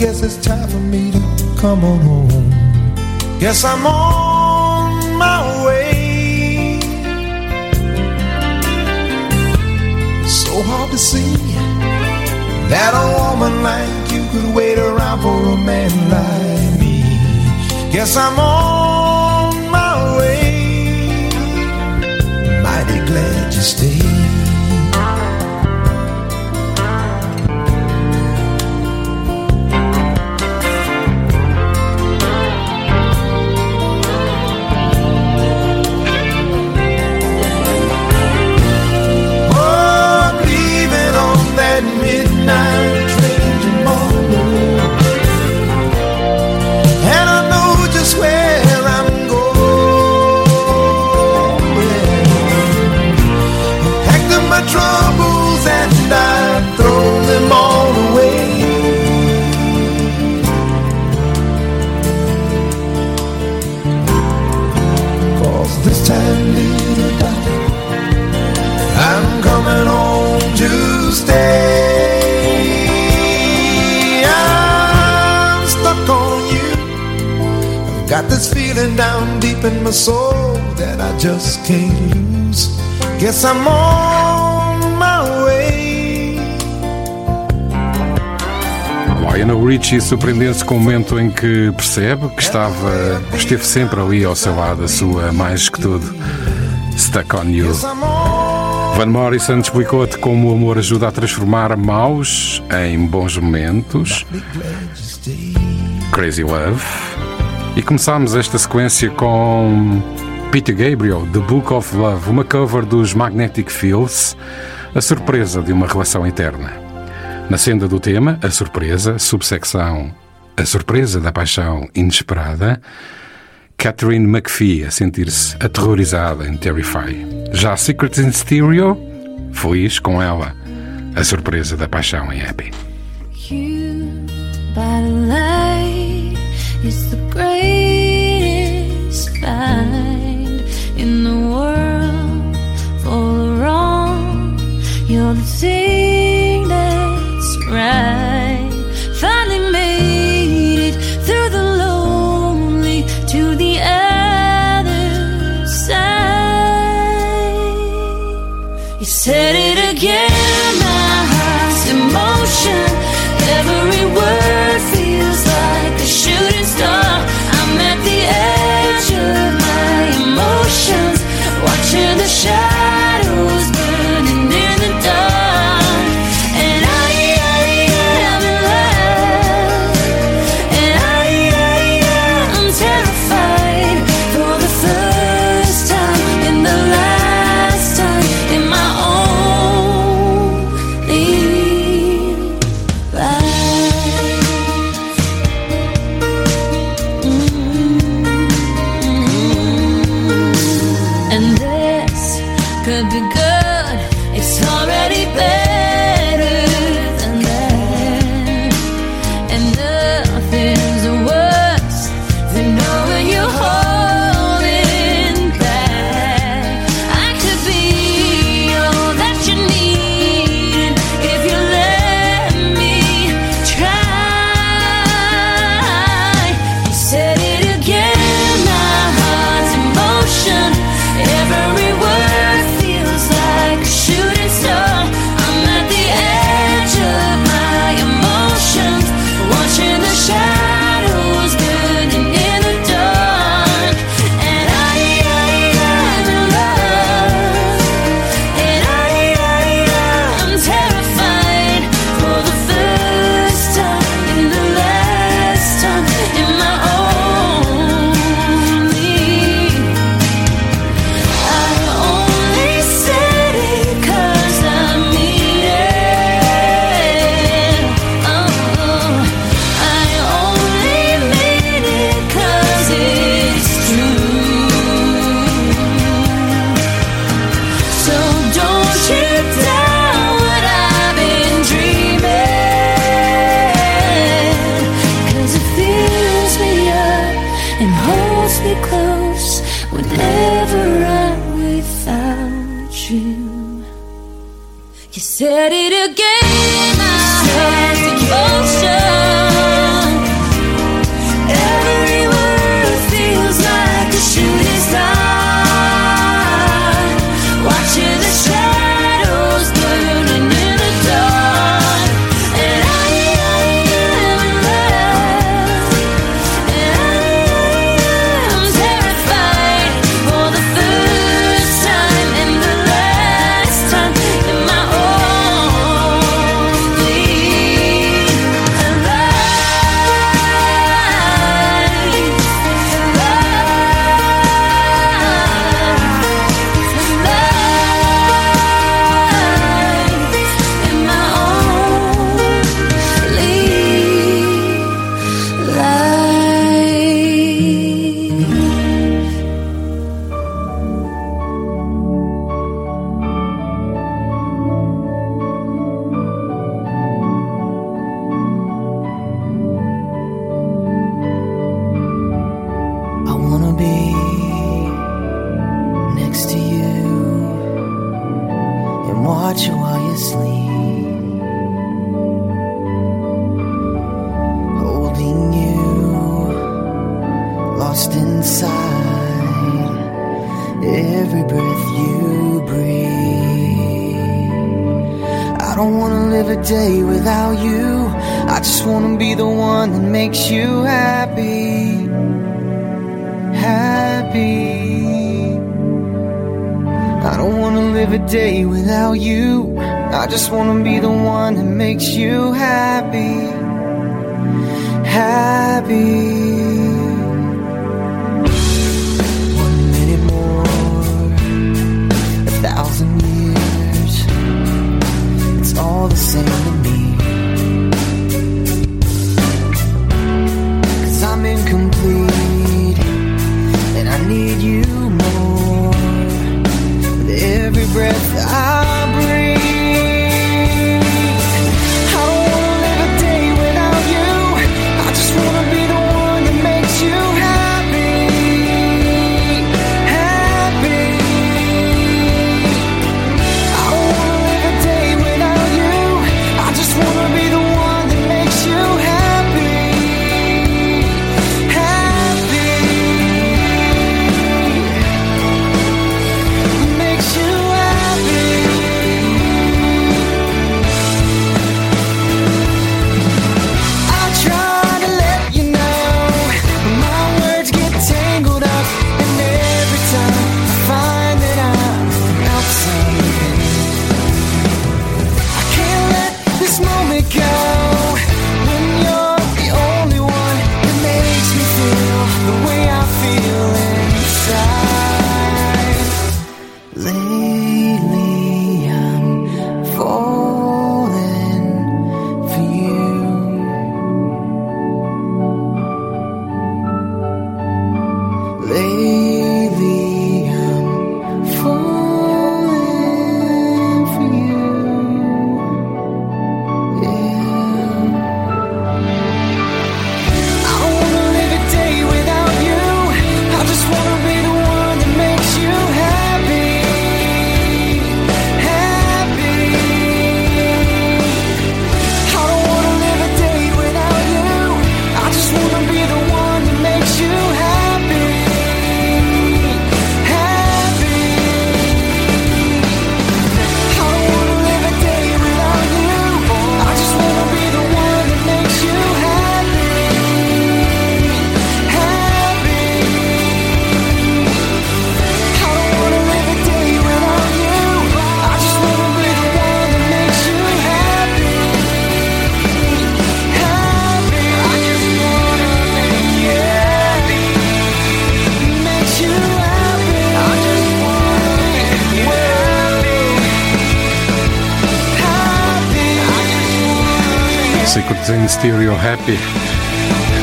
K: Guess it's time for me to come on home. Guess I'm on my way. So hard to see that a woman like you could wait around for a man like me. Guess I'm on my way. Mighty glad you stayed. Down deep in my soul that I just can't lose. Guess I'm on my way.
C: Lionel Richie surpreendeu-se com o momento em que percebe que estava, esteve sempre ali ao seu lado, a sua mais que tudo. Stuck on You. Van Morrison explicou-te como o amor ajuda a transformar maus em bons momentos. Crazy Love. E começámos esta sequência com Peter Gabriel, The Book of Love, uma cover dos Magnetic Fields, a surpresa de uma relação eterna. Na senda do tema, a surpresa, subsecção A surpresa da paixão inesperada, Catherine McPhee a sentir-se aterrorizada em Terrify. Já Secrets in Stereo, feliz com ela, a surpresa da paixão em Happy.
F: You is the greatest find in the world for the wrong. You're the thing that's right.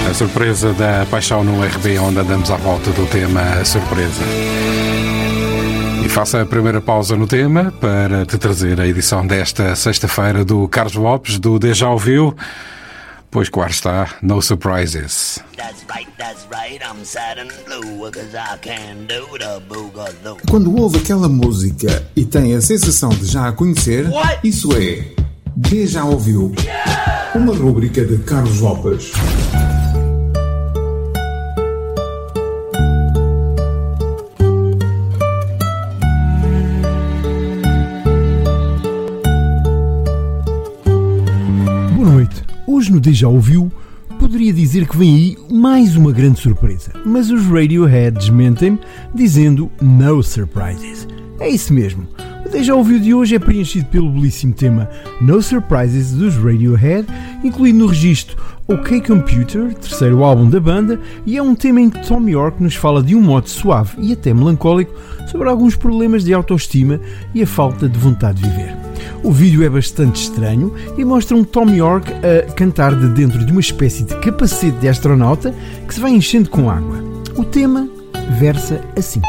F: A
C: surpresa da paixão no RB, onde andamos à volta do tema surpresa. E faça a primeira pausa no tema para te trazer a edição desta sexta-feira do Carlos Lopes, do Deja Ouviu. Pois claro está, No Surprises.
A: Quando ouve aquela música e tem a sensação de já a conhecer, isso é Deja Ouviu. Uma rúbrica de Carlos Lopes.
L: Boa noite. Hoje no Deja Ouviu, poderia dizer que vem aí mais uma grande surpresa, mas os Radiohead desmentem-me dizendo no surprises. É isso mesmo. O Deja Ouviu de hoje é preenchido pelo belíssimo tema No Surprises dos Radiohead, incluído no registro OK Computer, terceiro álbum da banda, e é um tema em que Tom York nos fala de um modo suave e até melancólico sobre alguns problemas de autoestima e a falta de vontade de viver. O vídeo é bastante estranho e mostra um Tom York a cantar de dentro de uma espécie de capacete de astronauta que se vai enchendo com água. O tema versa assim.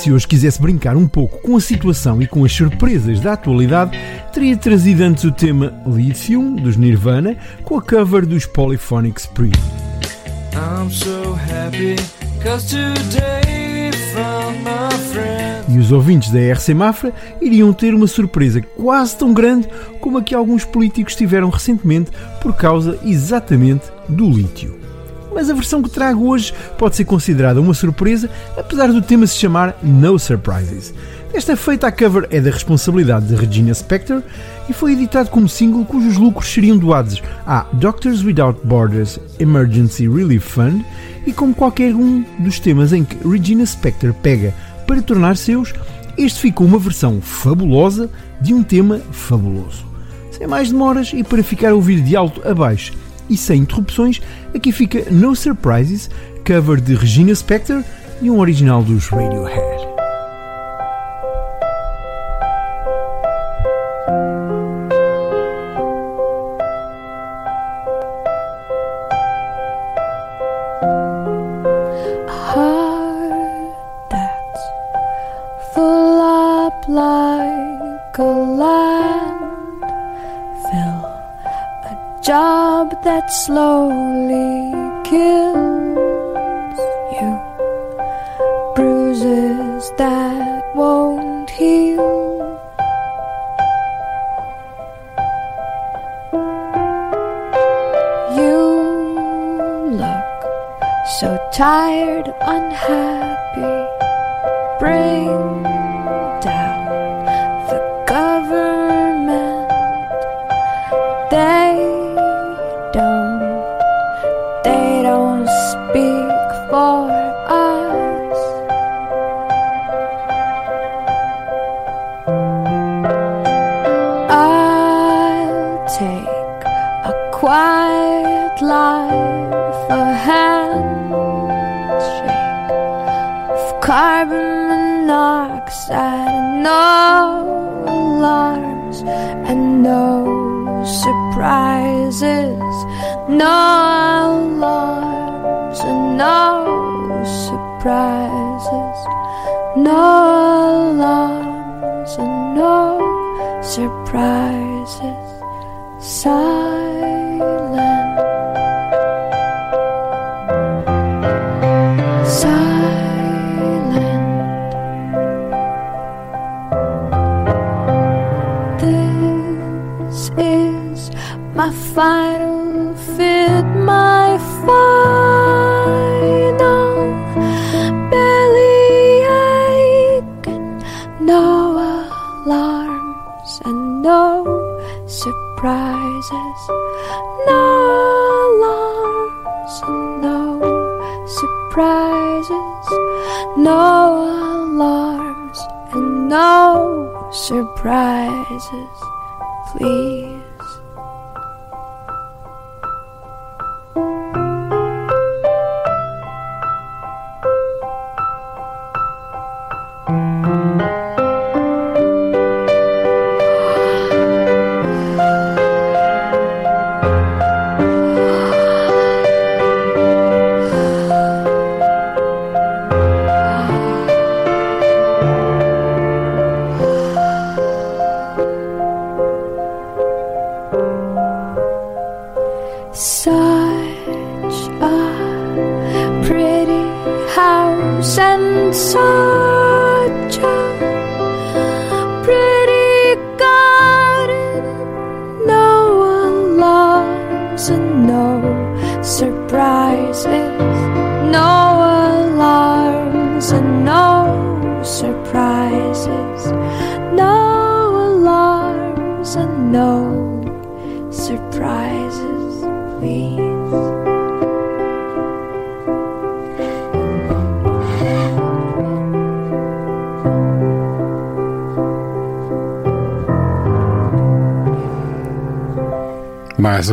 L: Se hoje quisesse brincar um pouco com a situação e com as surpresas da atualidade, teria trazido antes o tema Lithium, dos Nirvana, com a cover dos Polyphonic Spree. E os ouvintes da RC Mafra iriam ter uma surpresa quase tão grande como a que alguns políticos tiveram recentemente por causa exatamente do lítio. Mas a versão que trago hoje pode ser considerada uma surpresa, apesar do tema se chamar No Surprises. Esta feita a cover é da responsabilidade de Regina Spektor e foi editado como single cujos lucros seriam doados à Doctors Without Borders Emergency Relief Fund e como qualquer um dos temas em que Regina Spektor pega para tornar seus, este ficou uma versão fabulosa de um tema fabuloso. Sem mais demoras e para ficar a ouvir de alto a baixo e sem interrupções, aqui fica No Surprises, cover de Regina Spektor e um original dos Radiohead.
F: slow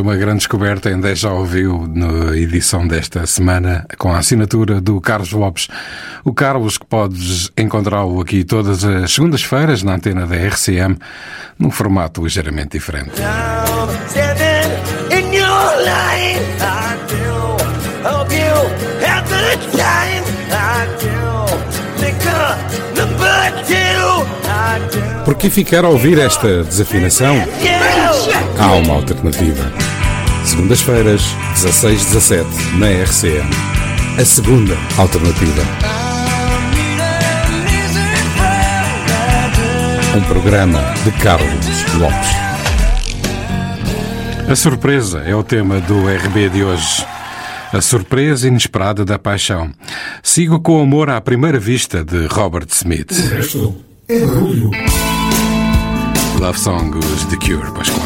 F: uma grande descoberta, ainda já ouviu na edição desta semana, com a assinatura do Carlos Lopes. O Carlos, que podes encontrá-lo aqui todas as segundas-feiras na antena da RCM, num formato ligeiramente diferente. Por que ficar a ouvir esta desafinação? Há uma alternativa. Segundas-feiras, 16-17, na RCM. A segunda alternativa. Um programa de Carlos Lopes. A surpresa é o tema do RB de hoje. A surpresa inesperada da paixão. Sigo com amor à primeira vista de Robert Smith.
A: É barulho.
F: Love Song os The Cure, pois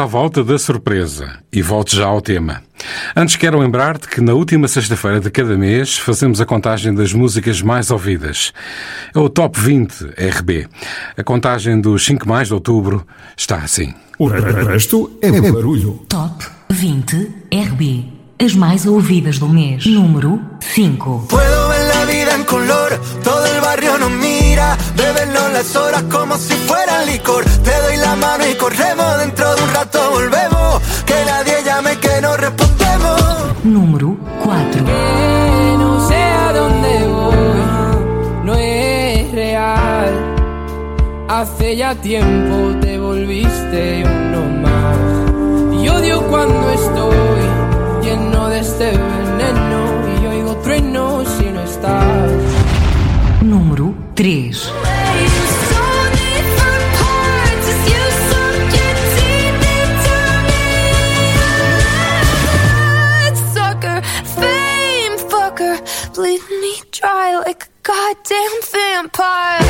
C: à volta da surpresa e volto já ao tema. Antes quero lembrar-te que na última sexta-feira de cada mês fazemos a contagem das músicas mais ouvidas. É o Top 20 RB. A contagem dos 5 mais de outubro está assim.
A: O resto é barulho.
H: Top 20 RB. As mais ouvidas do mês. Número 5.
N: Puedo ver la vida en color, las horas como si fueran licor. Te doy la mano y corremos, dentro de un rato volvemos, que nadie llame que no respondemos.
H: Número 4.
O: Que no sé a dónde voy, no es real. Hace ya tiempo te volviste uno más. Y odio cuando estoy lleno de este veneno y oigo truenos si no estás.
H: Número 3.
I: Goddamn vampire.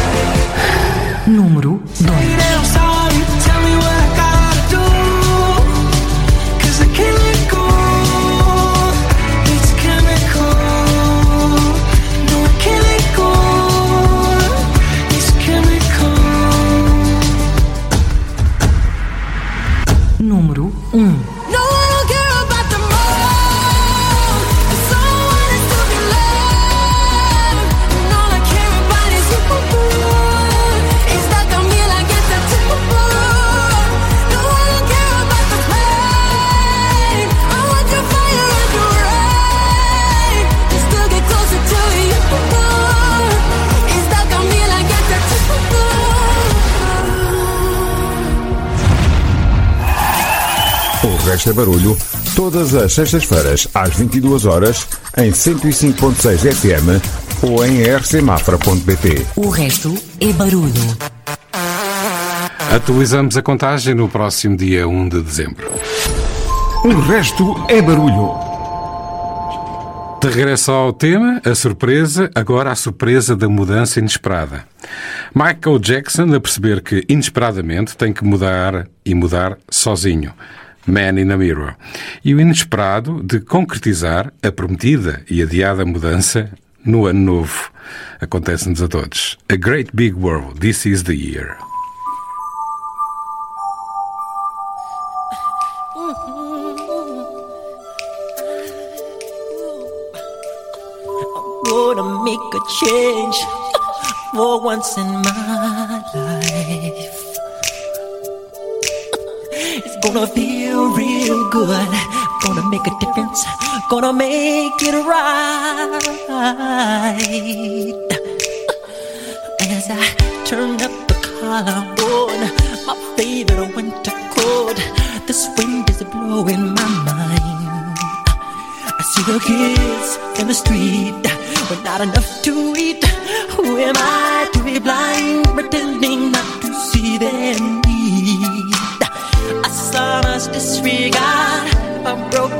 A: O resto é barulho. Todas as sextas-feiras, às 22 horas, em 105.6 FM ou em rcmafra.pt.
H: O resto é barulho.
C: Atualizamos a contagem no próximo dia 1 de dezembro.
A: O resto é barulho.
C: De regresso ao tema, a surpresa, agora a surpresa da mudança inesperada. Michael Jackson a perceber que, inesperadamente, tem que mudar e mudar sozinho. Man in a Mirror. E o inesperado de concretizar a prometida e adiada mudança no ano novo. Acontece-nos a todos. A Great Big World, This is the Year.
P: gonna make a change for once in my life. It's gonna feel real good. Gonna make a difference. Gonna make it right. As I turn up the collar on my favorite winter coat, this wind is blowing my mind. I see the kids in the street but not enough to eat. Who am I to be blind, pretending not to see them? honest disregard. I'm
I: broken.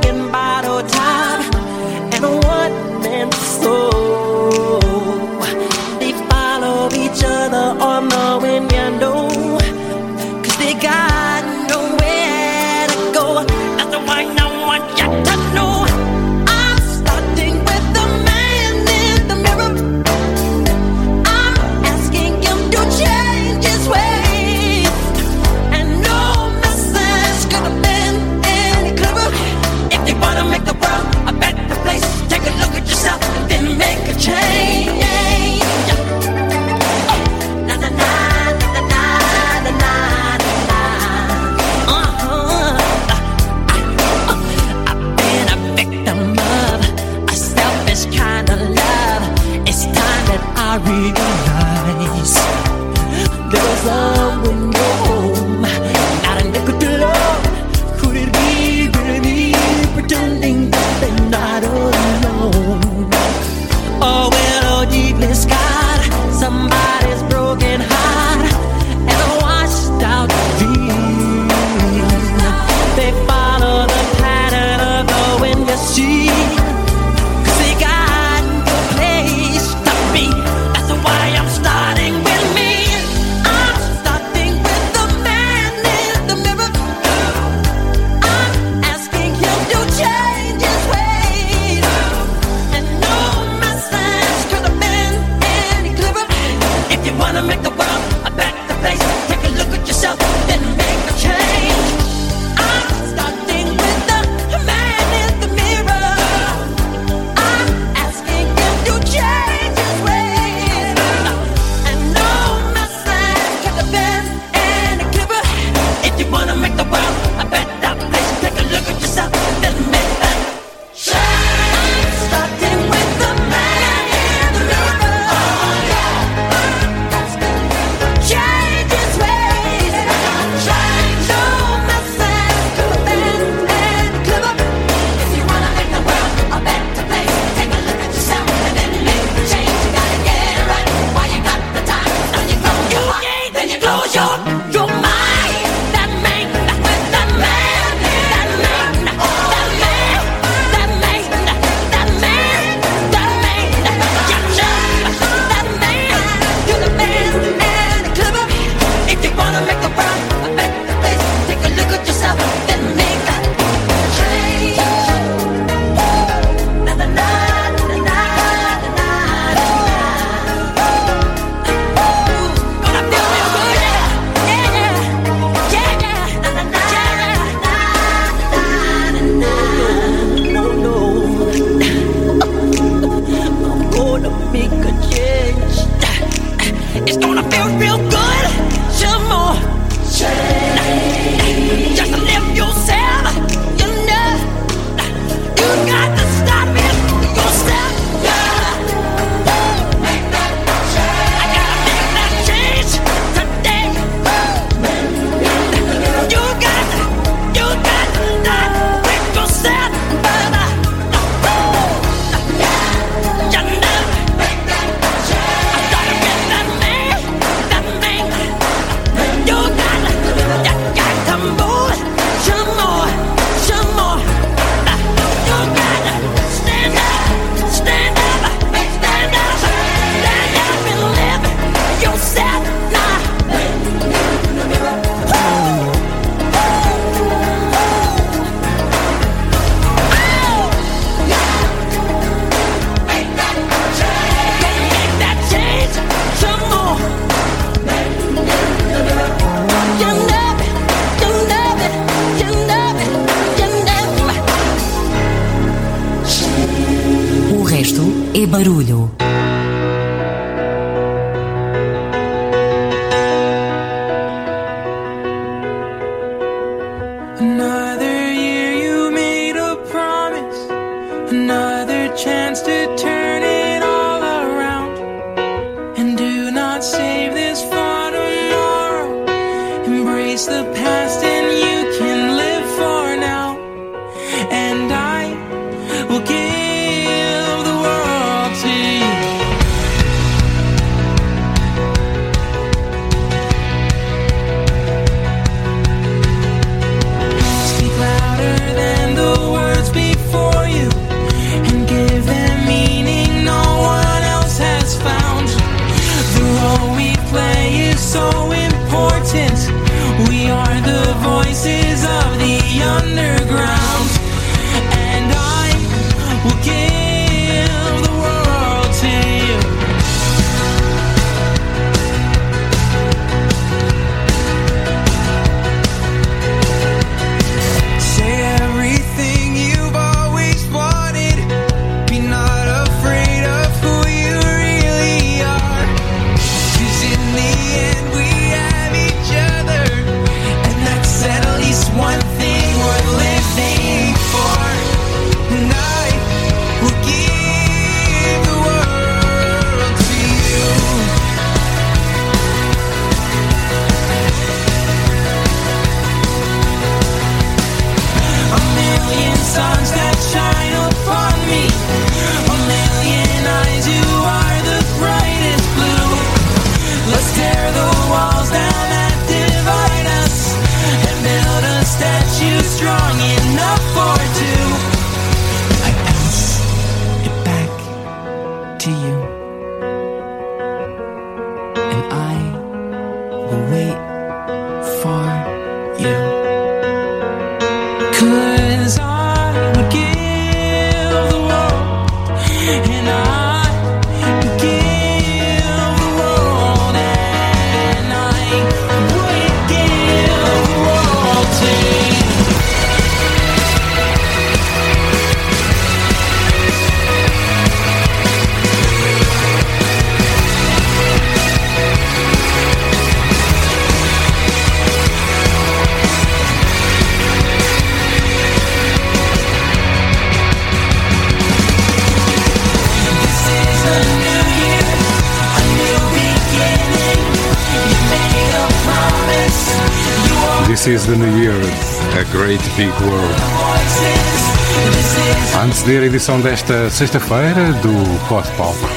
I: Edição desta sexta-feira do Pod Palco,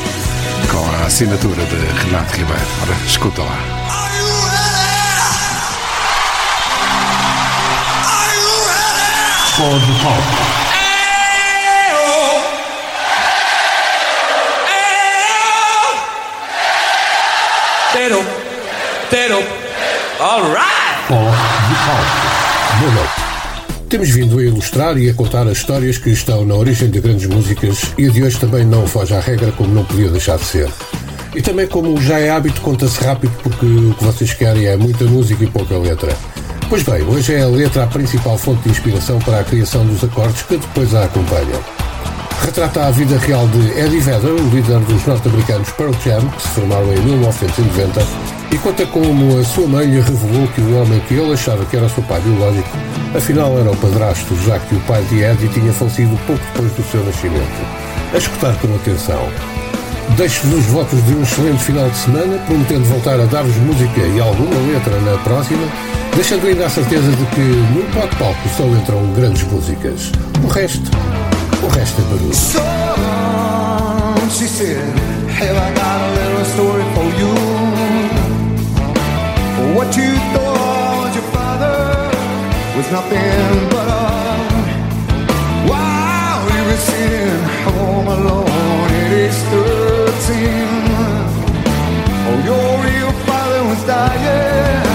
I: com a assinatura de Renato Ribeiro. Ora, escuta lá.
R: Pod Palco.
V: Tero, Tero, alright!
R: Pod de Palco. Noite. Temos vindo a ilustrar e a contar as histórias que estão na origem de grandes músicas e a de hoje também não foge à regra como não podia deixar de ser. E também como já é hábito, conta-se rápido porque o que vocês querem é muita música e pouca letra. Pois bem, hoje é a letra a principal fonte de inspiração para a criação dos acordes que depois a acompanham. Retrata a vida real de Eddie Vedder, o líder dos norte-americanos Pearl Jam, que se formaram em 1990, e conta como a sua mãe lhe revelou que o homem que ele achava que era seu pai biológico, afinal era o padrasto, já que o pai de Eddie tinha falecido pouco depois do seu nascimento. A escutar com atenção. Deixo-vos os votos de um excelente final de semana, prometendo voltar a dar-vos música e alguma letra na próxima, deixando ainda a certeza de que no palco só entram grandes músicas. O resto, o resto é barulho.
K: So she said, Have I got a little story for you? What you thought was nothing but a you were sitting home alone at age 13. Oh, your real father was dying.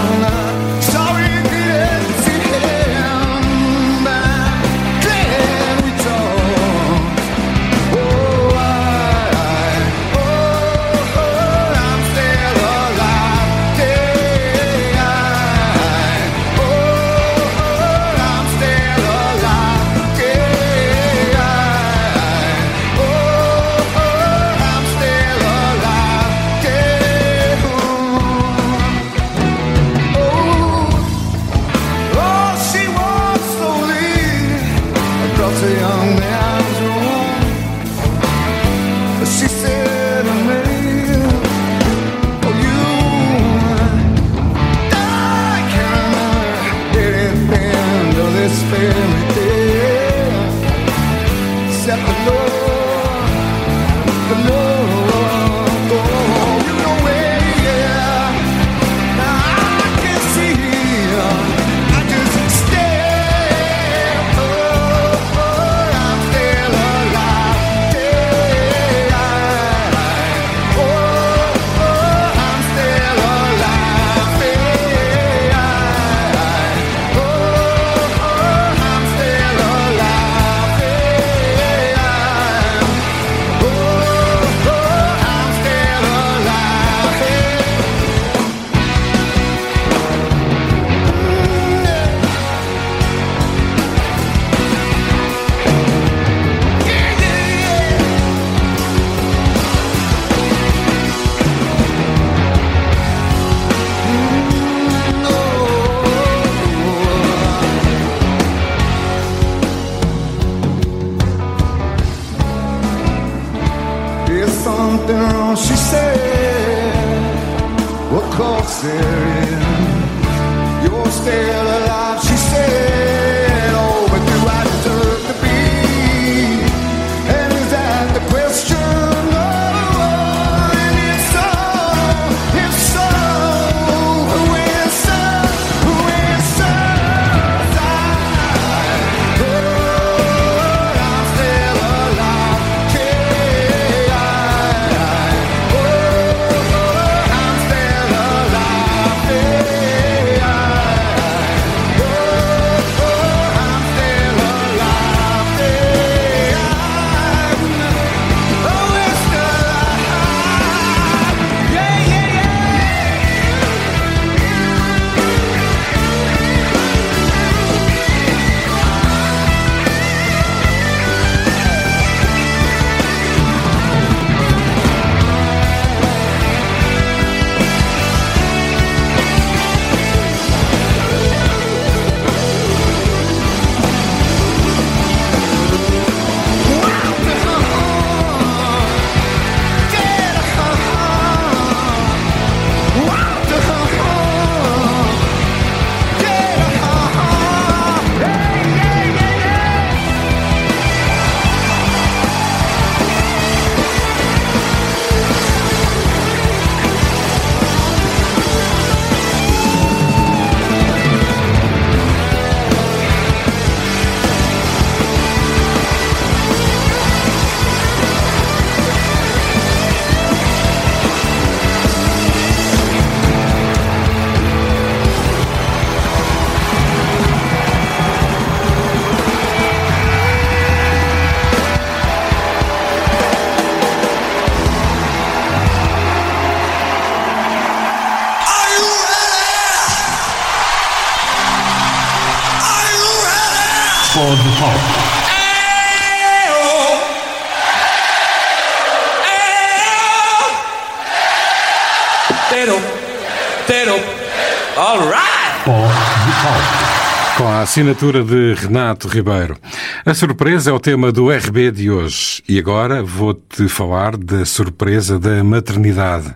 S: Alright!
B: For the top.
C: Com a assinatura de Renato Ribeiro. A surpresa é o tema do RB de hoje. E agora vou-te falar da surpresa da maternidade.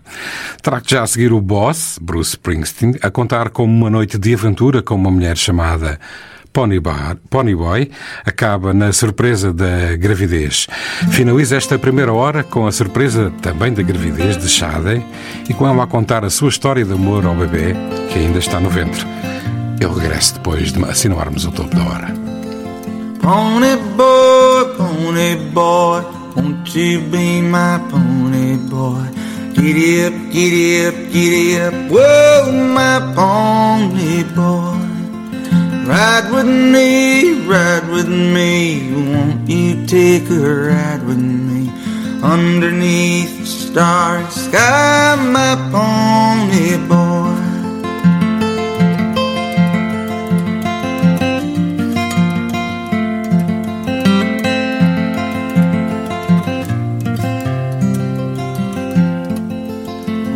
C: Trago já a seguir o boss, Bruce Springsteen, a contar como uma noite de aventura com uma mulher chamada Pony, Bar, Pony Boy acaba na surpresa da gravidez. Finaliza esta primeira hora com a surpresa também da gravidez de Shade e com ela a contar a sua história de amor ao bebê que ainda está no ventre. Eu regresso depois de assinalarmos o topo da hora.
T: Pony boy, pony boy, won't you be my pony boy? Giddy up, giddy up, giddy up, whoa, my pony boy. Ride with me, ride with me, won't you take a ride with me? Underneath the starry sky, my pony boy.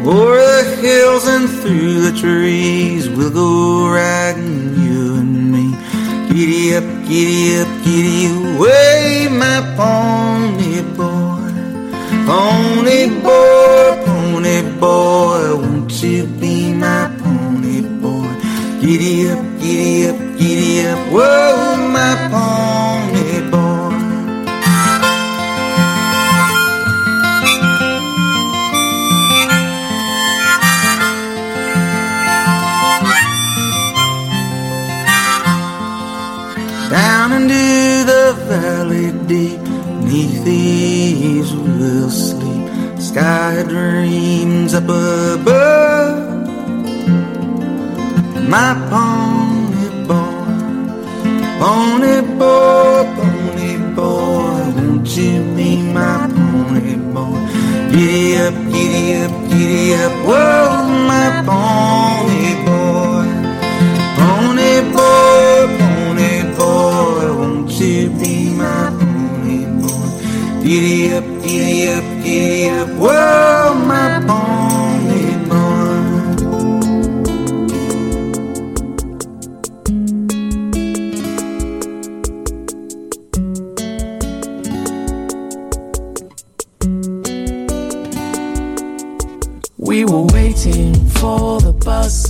T: O'er the hills and through the trees, we'll go riding. Giddy up, giddy up, giddy away, my pony boy. Pony boy, pony boy, won't you be my pony boy? Giddy up, giddy up, giddy up, whoa, my pony we'll sleep. Sky dreams up above. My pony boy, pony boy, pony boy, won't you be my pony boy? Giddy up, giddy up, giddy up, whoa, my pony boy. Pony boy, pony boy, won't you be? Giddy up, giddy up, giddy up, whoa, my pony boy. We
I: were waiting for the bus.